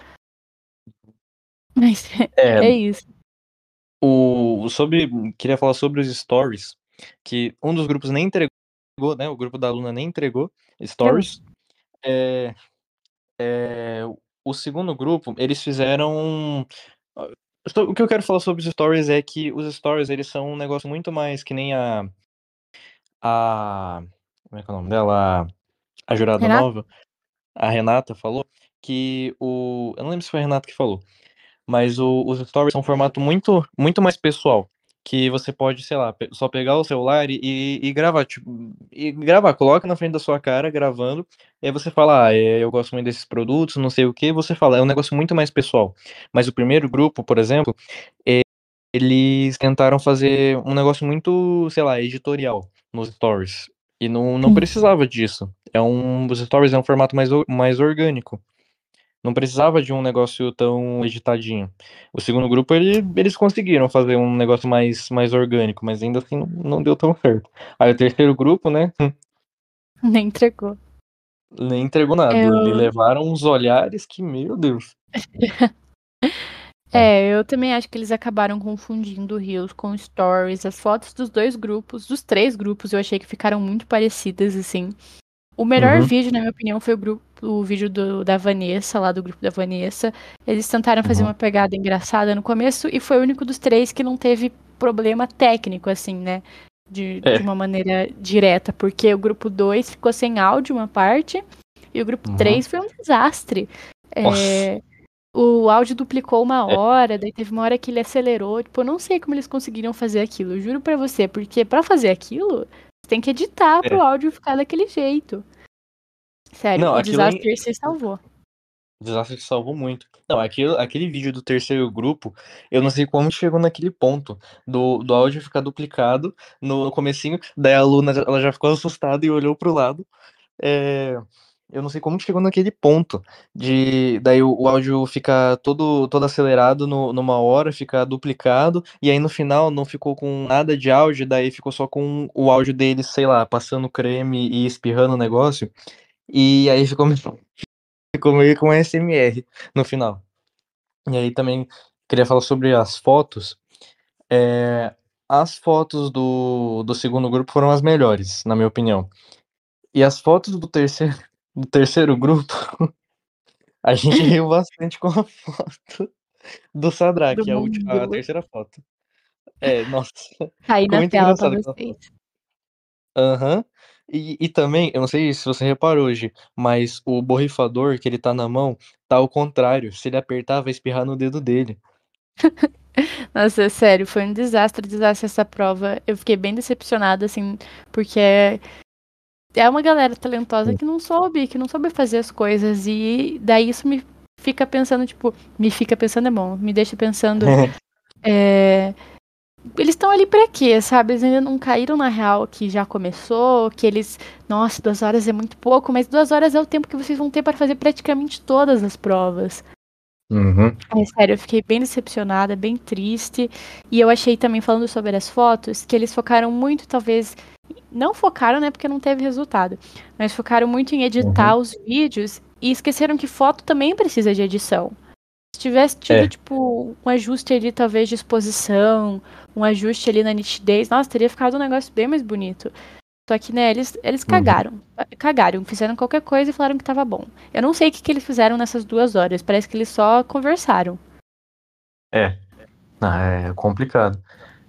Mas (laughs) é, é isso. O, sobre, queria falar sobre os stories, que um dos grupos nem entregou, né? O grupo da aluna nem entregou stories. É, é, o segundo grupo, eles fizeram. O que eu quero falar sobre os stories é que os stories, eles são um negócio muito mais que nem a a. Como é que é o nome dela? A jurada Renata? nova, a Renata falou que o. Eu não lembro se foi o Renato que falou, mas o, os stories são um formato muito, muito mais pessoal. Que você pode, sei lá, só pegar o celular e, e, gravar, tipo, e gravar, coloca na frente da sua cara, gravando, e aí você fala, ah, é, eu gosto muito desses produtos, não sei o que, você fala, é um negócio muito mais pessoal. Mas o primeiro grupo, por exemplo, é, eles tentaram fazer um negócio muito, sei lá, editorial nos stories. E não, não precisava disso. É um, os stories é um formato mais, mais orgânico. Não precisava de um negócio tão editadinho. O segundo grupo, ele, eles conseguiram fazer um negócio mais, mais orgânico, mas ainda assim não, não deu tão certo. Aí o terceiro grupo, né? (laughs) Nem entregou. Nem entregou nada. Eu... E levaram uns olhares que, meu Deus. (laughs) É, eu também acho que eles acabaram confundindo Reels com Stories. As fotos dos dois grupos, dos três grupos, eu achei que ficaram muito parecidas, assim. O melhor uhum. vídeo, na minha opinião, foi o, grupo, o vídeo do, da Vanessa, lá do grupo da Vanessa. Eles tentaram fazer uhum. uma pegada engraçada no começo e foi o único dos três que não teve problema técnico, assim, né? De, é. de uma maneira direta, porque o grupo 2 ficou sem áudio uma parte e o grupo 3 uhum. foi um desastre. É, o áudio duplicou uma é. hora, daí teve uma hora que ele acelerou. Tipo, eu não sei como eles conseguiram fazer aquilo, juro pra você, porque para fazer aquilo, você tem que editar é. pro áudio ficar daquele jeito. Sério, não, o desastre em... se salvou. O desastre se salvou muito. Não, aquele, aquele vídeo do terceiro grupo, eu não sei como chegou naquele ponto do, do áudio ficar duplicado no, no comecinho, daí a aluna ela já ficou assustada e olhou pro lado. É, eu não sei como chegou naquele ponto de daí o, o áudio ficar todo todo acelerado no, numa hora, ficar duplicado e aí no final não ficou com nada de áudio, daí ficou só com o áudio dele, sei lá, passando creme e espirrando o negócio. E aí ficou (laughs) ficou meio com SMR no final. E aí também queria falar sobre as fotos. É, as fotos do, do segundo grupo foram as melhores, na minha opinião. E as fotos do terceiro no terceiro grupo, (laughs) a gente (laughs) riu bastante com a foto do Sadrak, a, última, a terceira foto. É, nossa. Tá aí na tela pra vocês. Aham. Uhum. E, e também, eu não sei se você reparou hoje, mas o borrifador que ele tá na mão tá ao contrário. Se ele apertar, vai espirrar no dedo dele. (laughs) Nossa, é sério, foi um desastre, desastre essa prova. Eu fiquei bem decepcionada, assim, porque é uma galera talentosa que não soube, que não soube fazer as coisas. E daí isso me fica pensando, tipo, me fica pensando é bom, me deixa pensando. (laughs) é, eles estão ali pra quê, sabe? Eles ainda não caíram na real que já começou, que eles. Nossa, duas horas é muito pouco, mas duas horas é o tempo que vocês vão ter para fazer praticamente todas as provas. Uhum. É sério, eu fiquei bem decepcionada, bem triste. E eu achei também, falando sobre as fotos, que eles focaram muito, talvez, não focaram, né, porque não teve resultado, mas focaram muito em editar uhum. os vídeos e esqueceram que foto também precisa de edição. Se tivesse tido, é. tipo, um ajuste ali, talvez, de exposição, um ajuste ali na nitidez, nossa, teria ficado um negócio bem mais bonito. Só que, né, eles, eles uhum. cagaram. Cagaram, fizeram qualquer coisa e falaram que tava bom. Eu não sei o que, que eles fizeram nessas duas horas. Parece que eles só conversaram. É. Ah, é complicado.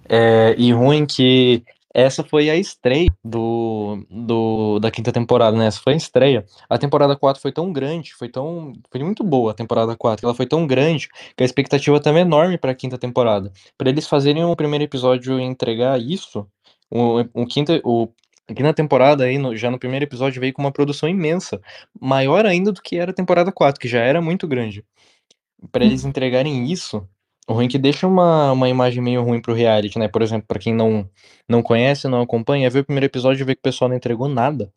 É, e ruim que essa foi a estreia do, do, da quinta temporada, né? Essa foi a estreia. A temporada 4 foi tão grande, foi tão. Foi muito boa a temporada 4. Ela foi tão grande que a expectativa também é enorme para a quinta temporada. Para eles fazerem o primeiro episódio e entregar isso, o, o quinta, o, a quinta temporada aí, no, já no primeiro episódio, veio com uma produção imensa. Maior ainda do que era a temporada 4, que já era muito grande. Para eles entregarem isso, o ruim que deixa uma, uma imagem meio ruim pro reality, né? Por exemplo, para quem não, não conhece, não acompanha, ver o primeiro episódio e ver que o pessoal não entregou nada.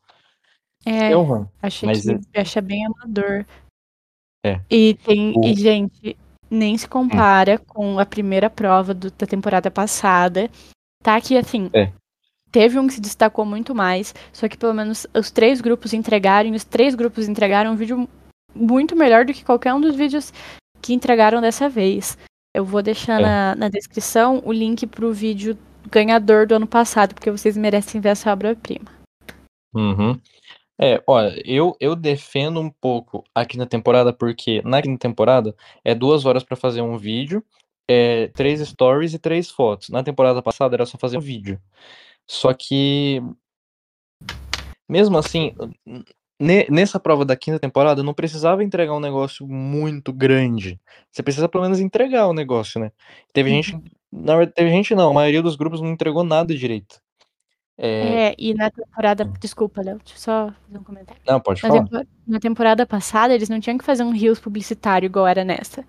É, é ruim. achei Mas que é... acha bem amador. É. E tem, o... e gente, nem se compara hum. com a primeira prova do, da temporada passada. Tá que assim, é. Teve um que se destacou muito mais, só que pelo menos os três grupos entregaram, e os três grupos entregaram um vídeo muito melhor do que qualquer um dos vídeos que entregaram dessa vez. Eu vou deixar é. na, na descrição o link pro vídeo ganhador do ano passado, porque vocês merecem ver essa obra-prima. Uhum. É, olha, eu, eu defendo um pouco aqui na temporada, porque na quinta temporada é duas horas para fazer um vídeo, é, três stories e três fotos. Na temporada passada era só fazer um vídeo. Só que, mesmo assim, nessa prova da quinta temporada, não precisava entregar um negócio muito grande. Você precisa pelo menos entregar o negócio, né? Teve uhum. gente. Na verdade, teve gente não, a maioria dos grupos não entregou nada direito. É, é e na temporada. Hum. Desculpa, Léo, deixa eu só fazer um comentário. Não, pode na falar. Tempo, na temporada passada, eles não tinham que fazer um Reels publicitário igual era nessa.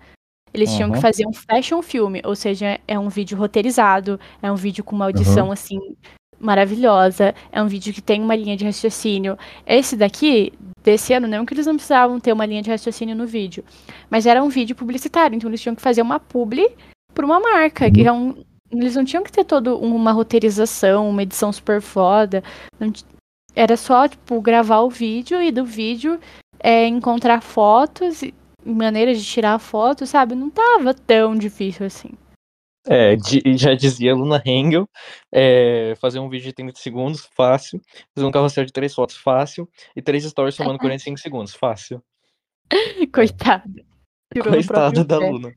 Eles uhum. tinham que fazer um fashion filme, ou seja, é um vídeo roteirizado, é um vídeo com uma audição uhum. assim maravilhosa, é um vídeo que tem uma linha de raciocínio. Esse daqui, desse ano, não que eles não precisavam ter uma linha de raciocínio no vídeo, mas era um vídeo publicitário, então eles tinham que fazer uma publi por uma marca, que é eles não tinham que ter toda uma roteirização, uma edição super foda. Não, era só, tipo, gravar o vídeo e do vídeo é, encontrar fotos, maneiras de tirar fotos, sabe? Não tava tão difícil assim. É, já dizia Luna Hengel, é, fazer um vídeo de 30 segundos, fácil. Fazer um carrossel de três fotos, fácil. E três stories somando (laughs) 45 segundos, fácil. Coitada. Coitada da Luna.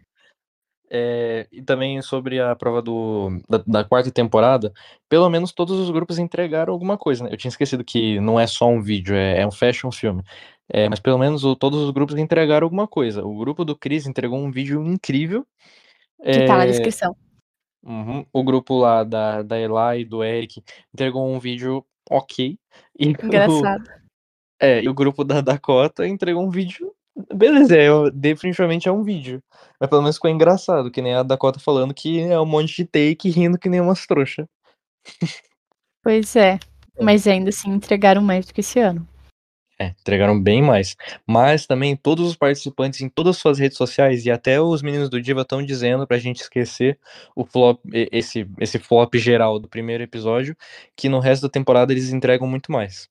É, e também sobre a prova do, da, da, quarta temporada, pelo menos todos os grupos entregaram alguma coisa, né? Eu tinha esquecido que não é só um vídeo, é, é um fashion filme. É, mas pelo menos o, todos os grupos entregaram alguma coisa. O grupo do Chris entregou um vídeo incrível que tá na é, descrição. Uhum. O grupo lá da, da Eli e do Eric entregou um vídeo ok. E Engraçado. O, é, e o grupo da Dakota entregou um vídeo. Beleza, é, definitivamente é um vídeo. Mas pelo menos ficou engraçado, que nem a Dakota falando que é um monte de take rindo que nem umas trouxas. Pois é. é. Mas ainda assim entregaram mais do que esse ano. É, entregaram bem mais. Mas também todos os participantes em todas as suas redes sociais e até os meninos do Diva estão dizendo pra gente esquecer o flop, esse, esse flop geral do primeiro episódio, que no resto da temporada eles entregam muito mais.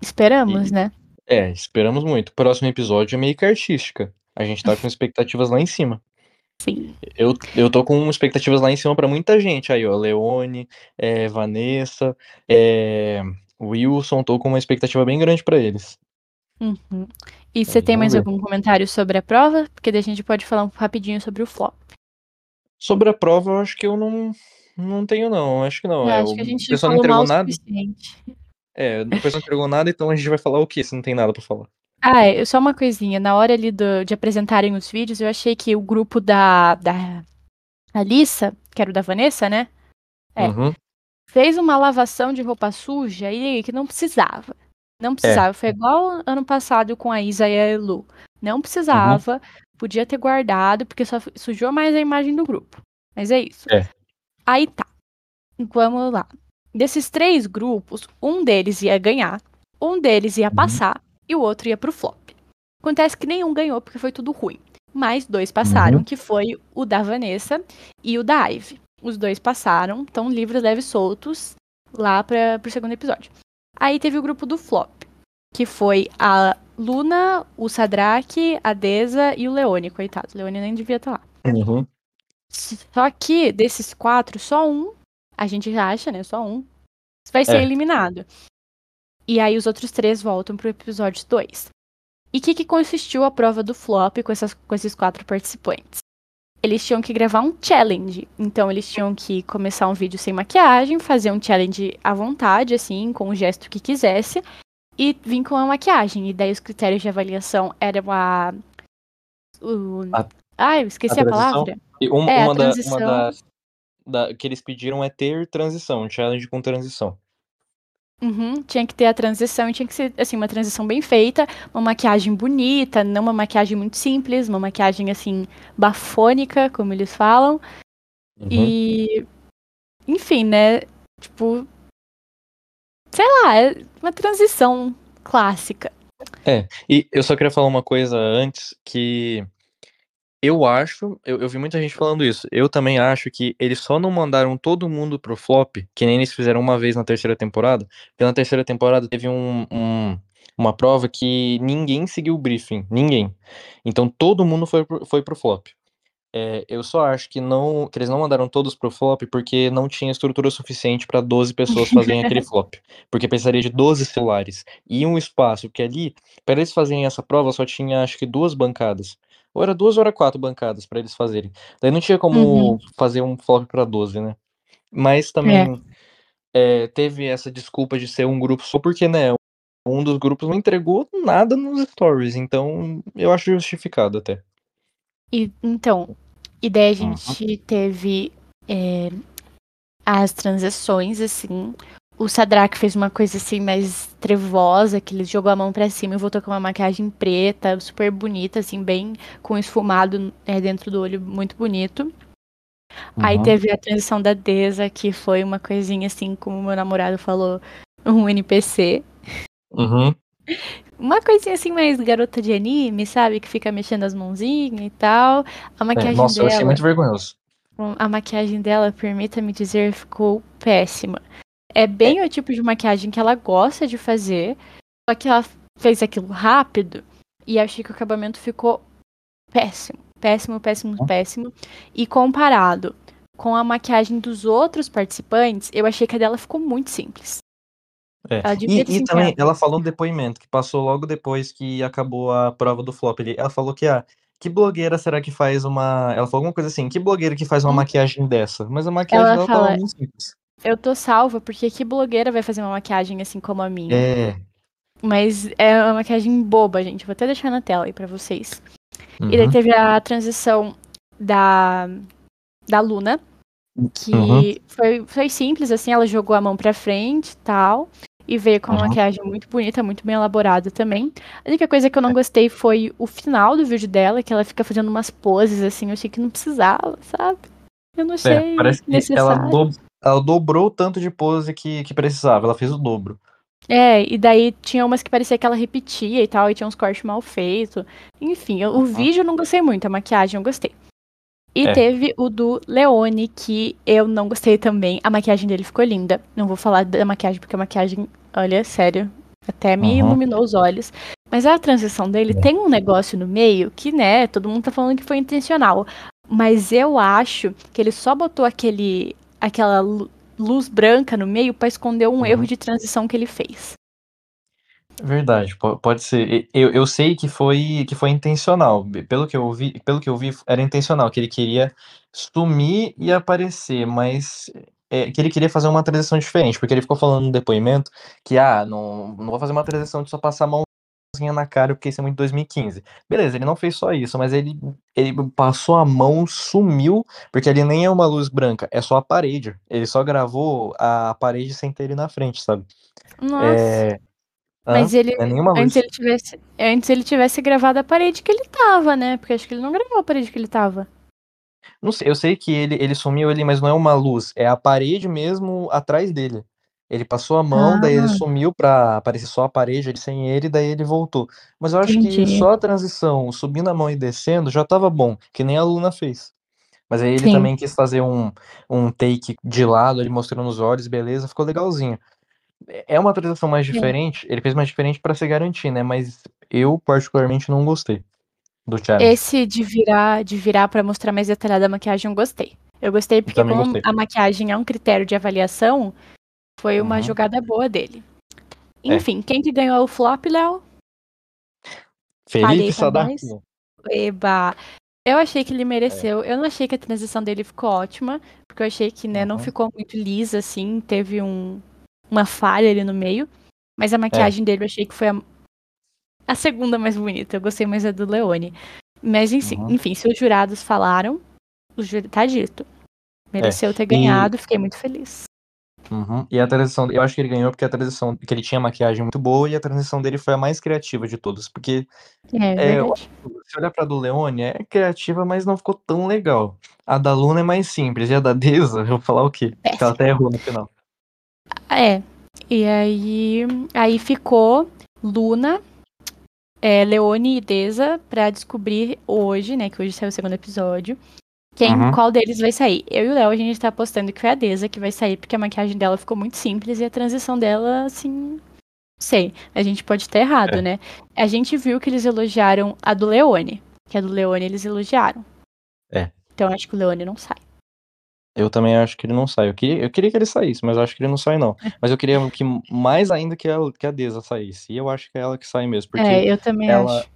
Esperamos, e, né? É, esperamos muito. Próximo episódio é meio que artística. A gente tá com (laughs) expectativas lá em cima. Sim. Eu, eu tô com expectativas lá em cima para muita gente aí, ó. Leone, é, Vanessa, é, o Wilson, tô com uma expectativa bem grande para eles. Uhum. E você tem mais ver. algum comentário sobre a prova? Porque daí a gente pode falar um rapidinho sobre o flop. Sobre a prova, eu acho que eu não, não tenho, não. Acho que não. É, acho que a gente o pessoal não entregou nada. É, depois não entregou nada, então a gente vai falar o quê se não tem nada para falar? Ah, é, só uma coisinha. Na hora ali do, de apresentarem os vídeos, eu achei que o grupo da, da Alissa, que era o da Vanessa, né? É. Uhum fez uma lavação de roupa suja e que não precisava. Não precisava. É. Foi igual ano passado com a Isa e a Elu. Não precisava. Uhum. Podia ter guardado, porque só sujou mais a imagem do grupo. Mas é isso. É. Aí tá. Vamos lá. Desses três grupos, um deles ia ganhar, um deles ia uhum. passar e o outro ia pro flop. Acontece que nenhum ganhou porque foi tudo ruim. Mas dois passaram, uhum. que foi o da Vanessa e o da Ive. Os dois passaram, estão livres, leves, soltos, lá para o segundo episódio. Aí teve o grupo do Flop, que foi a Luna, o Sadraque, a Deza e o Leone, coitado. O Leone nem devia estar lá. Uhum. Só que desses quatro, só um, a gente já acha, né? Só um, vai ser é. eliminado. E aí os outros três voltam pro episódio 2. E o que, que consistiu a prova do flop com, essas, com esses quatro participantes? Eles tinham que gravar um challenge. Então eles tinham que começar um vídeo sem maquiagem, fazer um challenge à vontade, assim, com o gesto que quisesse, e vir com a maquiagem. E daí os critérios de avaliação eram a. O... a Ai, eu esqueci a, a palavra. E uma, é, uma, da, uma das da, que eles pediram é ter transição, um challenge com transição. Uhum, tinha que ter a transição, tinha que ser assim, uma transição bem feita, uma maquiagem bonita, não uma maquiagem muito simples, uma maquiagem assim, bafônica, como eles falam. Uhum. E enfim, né? Tipo, sei lá, é uma transição clássica. É, e eu só queria falar uma coisa antes que eu acho, eu, eu vi muita gente falando isso. Eu também acho que eles só não mandaram todo mundo pro flop, que nem eles fizeram uma vez na terceira temporada. Porque na terceira temporada teve um, um uma prova que ninguém seguiu o briefing, ninguém. Então todo mundo foi, pro, foi pro flop. É, eu só acho que não que eles não mandaram todos pro flop porque não tinha estrutura suficiente para 12 pessoas fazerem aquele (laughs) flop. Porque precisaria de 12 celulares e um espaço, porque ali, para eles fazerem essa prova, só tinha acho que duas bancadas. Ou era duas ou era quatro bancadas para eles fazerem. Daí não tinha como uhum. fazer um flop para 12, né? Mas também é. É, teve essa desculpa de ser um grupo só porque, né? um dos grupos não entregou nada nos stories, então eu acho justificado até. E, então, e daí a gente uhum. teve é, as transações, assim. O Sadrak fez uma coisa assim mais trevosa, que ele jogou a mão para cima e voltou com uma maquiagem preta, super bonita, assim, bem com esfumado é, dentro do olho, muito bonito. Uhum. Aí teve a transição da Deza, que foi uma coisinha assim, como meu namorado falou, um NPC. Uhum. Uma coisinha assim mais garota de anime, sabe? Que fica mexendo as mãozinhas e tal. A é, maquiagem é, nossa, dela. eu achei muito vergonhoso. A maquiagem dela, permita-me dizer, ficou péssima. É bem é. o tipo de maquiagem que ela gosta de fazer, só que ela fez aquilo rápido e achei que o acabamento ficou péssimo. Péssimo, péssimo, péssimo. E comparado com a maquiagem dos outros participantes, eu achei que a dela ficou muito simples. É. E, e também, ela falou no depoimento, que passou logo depois que acabou a prova do flop. Ela falou que, ah, que blogueira será que faz uma. Ela falou alguma coisa assim, que blogueira que faz uma hum. maquiagem dessa? Mas a maquiagem ela dela fala, tava muito simples. Eu tô salva, porque que blogueira vai fazer uma maquiagem assim como a minha? É. Mas é uma maquiagem boba, gente. Vou até deixar na tela aí pra vocês. Uhum. E daí uhum. teve a transição da, da Luna, que uhum. foi, foi simples, assim, ela jogou a mão pra frente e tal. E veio com uma uhum. maquiagem muito bonita, muito bem elaborada também. A única coisa que eu não gostei foi o final do vídeo dela, que ela fica fazendo umas poses, assim, eu achei que não precisava, sabe? Eu não sei. É, parece que ela, do, ela dobrou o tanto de pose que, que precisava, ela fez o dobro. É, e daí tinha umas que parecia que ela repetia e tal, e tinha uns cortes mal feitos. Enfim, eu, o vídeo eu não gostei muito, a maquiagem eu gostei. E é. teve o do Leone, que eu não gostei também. A maquiagem dele ficou linda. Não vou falar da maquiagem, porque a maquiagem, olha, sério, até me uhum. iluminou os olhos. Mas a transição dele é. tem um negócio no meio que, né, todo mundo tá falando que foi intencional. Mas eu acho que ele só botou aquele aquela luz branca no meio para esconder um uhum. erro de transição que ele fez. Verdade, pode ser. Eu, eu sei que foi que foi intencional. Pelo que eu vi, pelo que eu vi, era intencional, que ele queria sumir e aparecer, mas é, que ele queria fazer uma transição diferente, porque ele ficou falando no depoimento que ah, não, não vou fazer uma transição de só passar a na cara, porque isso é muito 2015. Beleza, ele não fez só isso, mas ele, ele passou a mão, sumiu, porque ele nem é uma luz branca, é só a parede. Ele só gravou a parede sem ter ele na frente, sabe? Nossa. É, mas ele, é antes ele tivesse, antes ele tivesse gravado a parede que ele tava, né? Porque acho que ele não gravou a parede que ele tava. Não sei, eu sei que ele, ele sumiu ali, mas não é uma luz, é a parede mesmo atrás dele. Ele passou a mão, ah. daí ele sumiu pra aparecer só a parede ali sem ele, daí ele voltou. Mas eu acho Entendi. que só a transição, subindo a mão e descendo, já tava bom, que nem a Luna fez. Mas aí ele Sim. também quis fazer um, um take de lado, ele mostrando os olhos, beleza, ficou legalzinho é uma transição mais diferente, ele fez mais diferente para se garantir, né? Mas eu particularmente não gostei do Charles. Esse de virar, de virar para mostrar mais detalhada a maquiagem, eu gostei. Eu gostei porque eu como gostei. a maquiagem é um critério de avaliação, foi uma uhum. jogada boa dele. É. Enfim, é. quem que ganhou o flop, Léo? Felipe Sadaki. Eba. Eu achei que ele mereceu. É. Eu não achei que a transição dele ficou ótima, porque eu achei que, né, uhum. não ficou muito lisa, assim, teve um, uma falha ali no meio. Mas a maquiagem é. dele eu achei que foi a, a segunda mais bonita. Eu gostei mais da do Leone. Mas enfim, uhum. enfim se os jurados falaram, o jurado tá dito. Mereceu é. ter ganhado, e... fiquei muito feliz. Uhum. E a transição, eu acho que ele ganhou porque a transição, que ele tinha maquiagem muito boa e a transição dele foi a mais criativa de todas, porque é, é, se olhar pra do Leone, é criativa, mas não ficou tão legal. A da Luna é mais simples, e a da Deza, (laughs) eu vou falar o quê? Péssimo. Ela até errou no final. É. E aí, aí ficou Luna, é, Leone e Deza pra descobrir hoje, né? Que hoje saiu o segundo episódio. Quem, uhum. qual deles vai sair? Eu e o Léo, a gente tá apostando que foi a Deza que vai sair, porque a maquiagem dela ficou muito simples e a transição dela, assim. Não sei. A gente pode estar errado, é. né? A gente viu que eles elogiaram a do Leone. Que a do Leone eles elogiaram. É. Então acho que o Leone não sai. Eu também acho que ele não sai. Eu queria, eu queria que ele saísse, mas eu acho que ele não sai, não. É. Mas eu queria que mais ainda que, ela, que a Deza saísse. E eu acho que é ela que sai mesmo. Porque é, eu também ela, acho.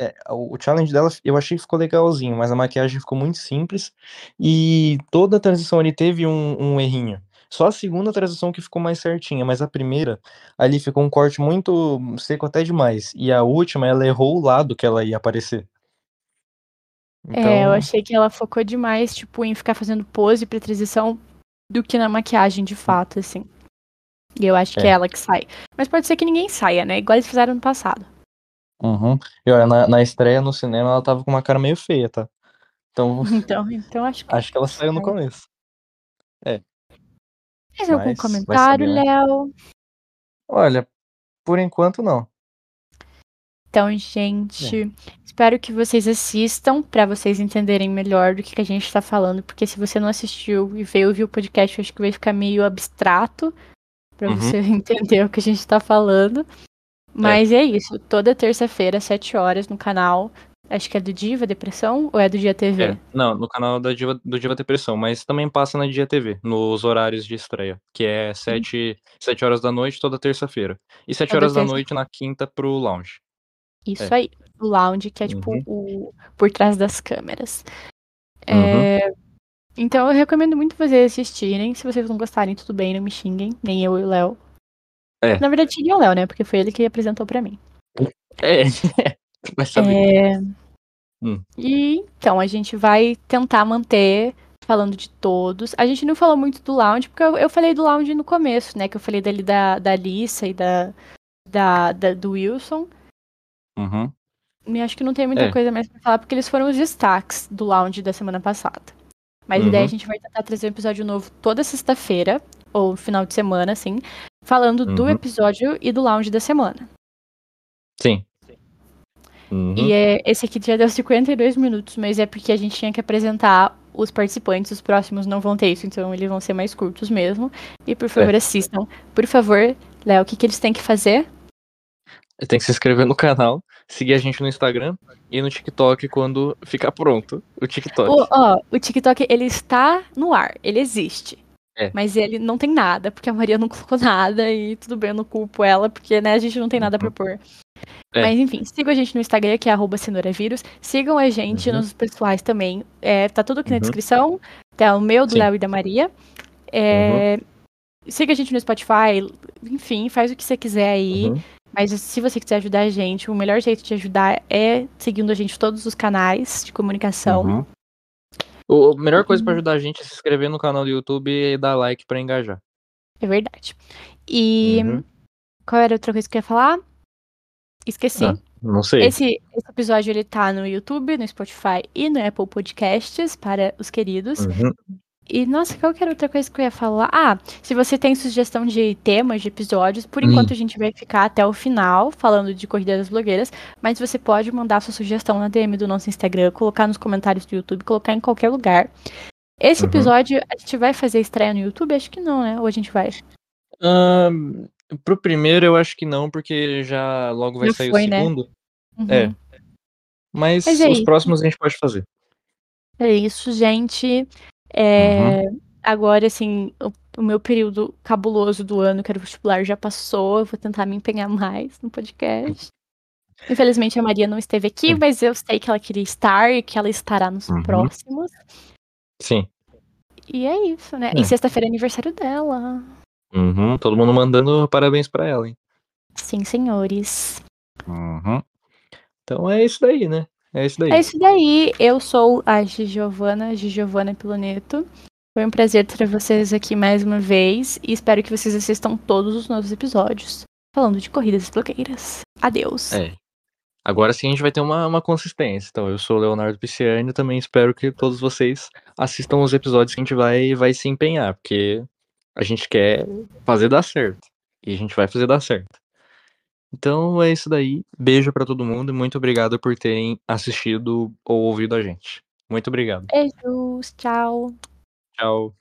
É, o challenge dela eu achei que ficou legalzinho, mas a maquiagem ficou muito simples. E toda a transição ali teve um, um errinho. Só a segunda transição que ficou mais certinha, mas a primeira, ali ficou um corte muito seco até demais. E a última, ela errou o lado que ela ia aparecer. Então... É, eu achei que ela focou demais, tipo, em ficar fazendo pose pra transição do que na maquiagem de fato, assim. E eu acho é. que é ela que sai. Mas pode ser que ninguém saia, né? Igual eles fizeram no passado. Uhum. E olha, na, na estreia no cinema ela tava com uma cara meio feia, tá? Então, (laughs) então, então acho que. Acho que ela saiu no começo. É. Mais algum comentário, né? Léo? Olha, por enquanto não. Então, gente, é. espero que vocês assistam para vocês entenderem melhor do que, que a gente está falando, porque se você não assistiu e veio ouvir o podcast, acho que vai ficar meio abstrato para uhum. você (laughs) entender o que a gente está falando. Mas é. é isso, toda terça-feira, às 7 horas, no canal. Acho que é do Diva Depressão ou é do Dia TV? É, não, no canal da Diva, do Diva Depressão, mas também passa na Dia TV, nos horários de estreia, que é 7, hum. 7 horas da noite toda terça-feira. E 7 toda horas da noite na quinta pro lounge. Isso é. aí, o lounge, que é tipo uhum. o por trás das câmeras. É, uhum. Então eu recomendo muito vocês assistirem. Se vocês não gostarem, tudo bem, não me xinguem, nem eu e o Léo. É. Na verdade, xinguem o Léo, né? Porque foi ele que apresentou pra mim. (laughs) É, vai saber. É... Hum. E então a gente vai tentar manter falando de todos. A gente não falou muito do lounge, porque eu, eu falei do lounge no começo, né? Que eu falei dali da, da Alissa e da, da, da do Wilson. Uhum. E acho que não tem muita é. coisa mais pra falar, porque eles foram os destaques do lounge da semana passada. Mas uhum. a ideia é a gente vai tentar trazer um episódio novo toda sexta-feira, ou final de semana, assim, falando uhum. do episódio e do lounge da semana. Sim. Uhum. E é, esse aqui já deu 52 minutos, mas é porque a gente tinha que apresentar os participantes, os próximos não vão ter isso, então eles vão ser mais curtos mesmo. E por favor, é. assistam. Por favor, Léo, o que, que eles têm que fazer? Tem que se inscrever no canal, seguir a gente no Instagram e no TikTok quando ficar pronto. O TikTok. O, ó, o TikTok, ele está no ar, ele existe. É. Mas ele não tem nada, porque a Maria não (laughs) colocou nada e tudo bem, eu não culpo ela, porque né, a gente não tem nada pra uhum. pôr. É. Mas enfim, sigam a gente no Instagram, que é cenoravírus. Sigam a gente uhum. nos pessoais também. É, tá tudo aqui uhum. na descrição. Tá o meu, do Léo e da Maria. É, uhum. Siga a gente no Spotify. Enfim, faz o que você quiser aí. Uhum. Mas se você quiser ajudar a gente, o melhor jeito de ajudar é seguindo a gente todos os canais de comunicação. O, a melhor coisa para uhum. ajudar a gente é se inscrever no canal do YouTube e dar like para engajar. É verdade. E uhum. qual era outra coisa que eu ia falar? Esqueci. Ah, não sei. Esse, esse, episódio ele tá no YouTube, no Spotify e no Apple Podcasts para os queridos. Uhum. E, nossa, qual que era outra coisa que eu ia falar? Ah, se você tem sugestão de temas, de episódios, por hum. enquanto a gente vai ficar até o final falando de Corrida das Blogueiras, mas você pode mandar sua sugestão na DM do nosso Instagram, colocar nos comentários do YouTube, colocar em qualquer lugar. Esse uhum. episódio, a gente vai fazer estreia no YouTube? Acho que não, né? Ou a gente vai? Um, pro primeiro, eu acho que não, porque já logo vai já sair foi, o né? segundo. Né? Uhum. É. Mas, mas é os próximos a gente pode fazer. É isso, gente. É, uhum. Agora, assim, o, o, meu período cabuloso do ano, que era o vestibular, já passou. Eu vou tentar me empenhar mais no podcast. Infelizmente, a Maria não esteve aqui, mas eu sei que ela queria estar e que ela estará nos uhum. próximos. Sim. E é isso, né? É. E sexta-feira é aniversário dela. Uhum, todo mundo mandando parabéns para ela, hein? Sim, senhores. Uhum. Então é isso daí, né? É isso daí. É isso daí. Eu sou a Giovana, Giovana Piloneto. Foi um prazer ter vocês aqui mais uma vez e espero que vocês assistam todos os novos episódios falando de corridas blogueiras. Adeus. É. Agora sim a gente vai ter uma, uma consistência. Então, eu sou o Leonardo Pisciani e também espero que todos vocês assistam os episódios que a gente vai, vai se empenhar, porque a gente quer fazer dar certo. E a gente vai fazer dar certo. Então é isso daí. Beijo para todo mundo e muito obrigado por terem assistido ou ouvido a gente. Muito obrigado. Beijos, tchau. Tchau.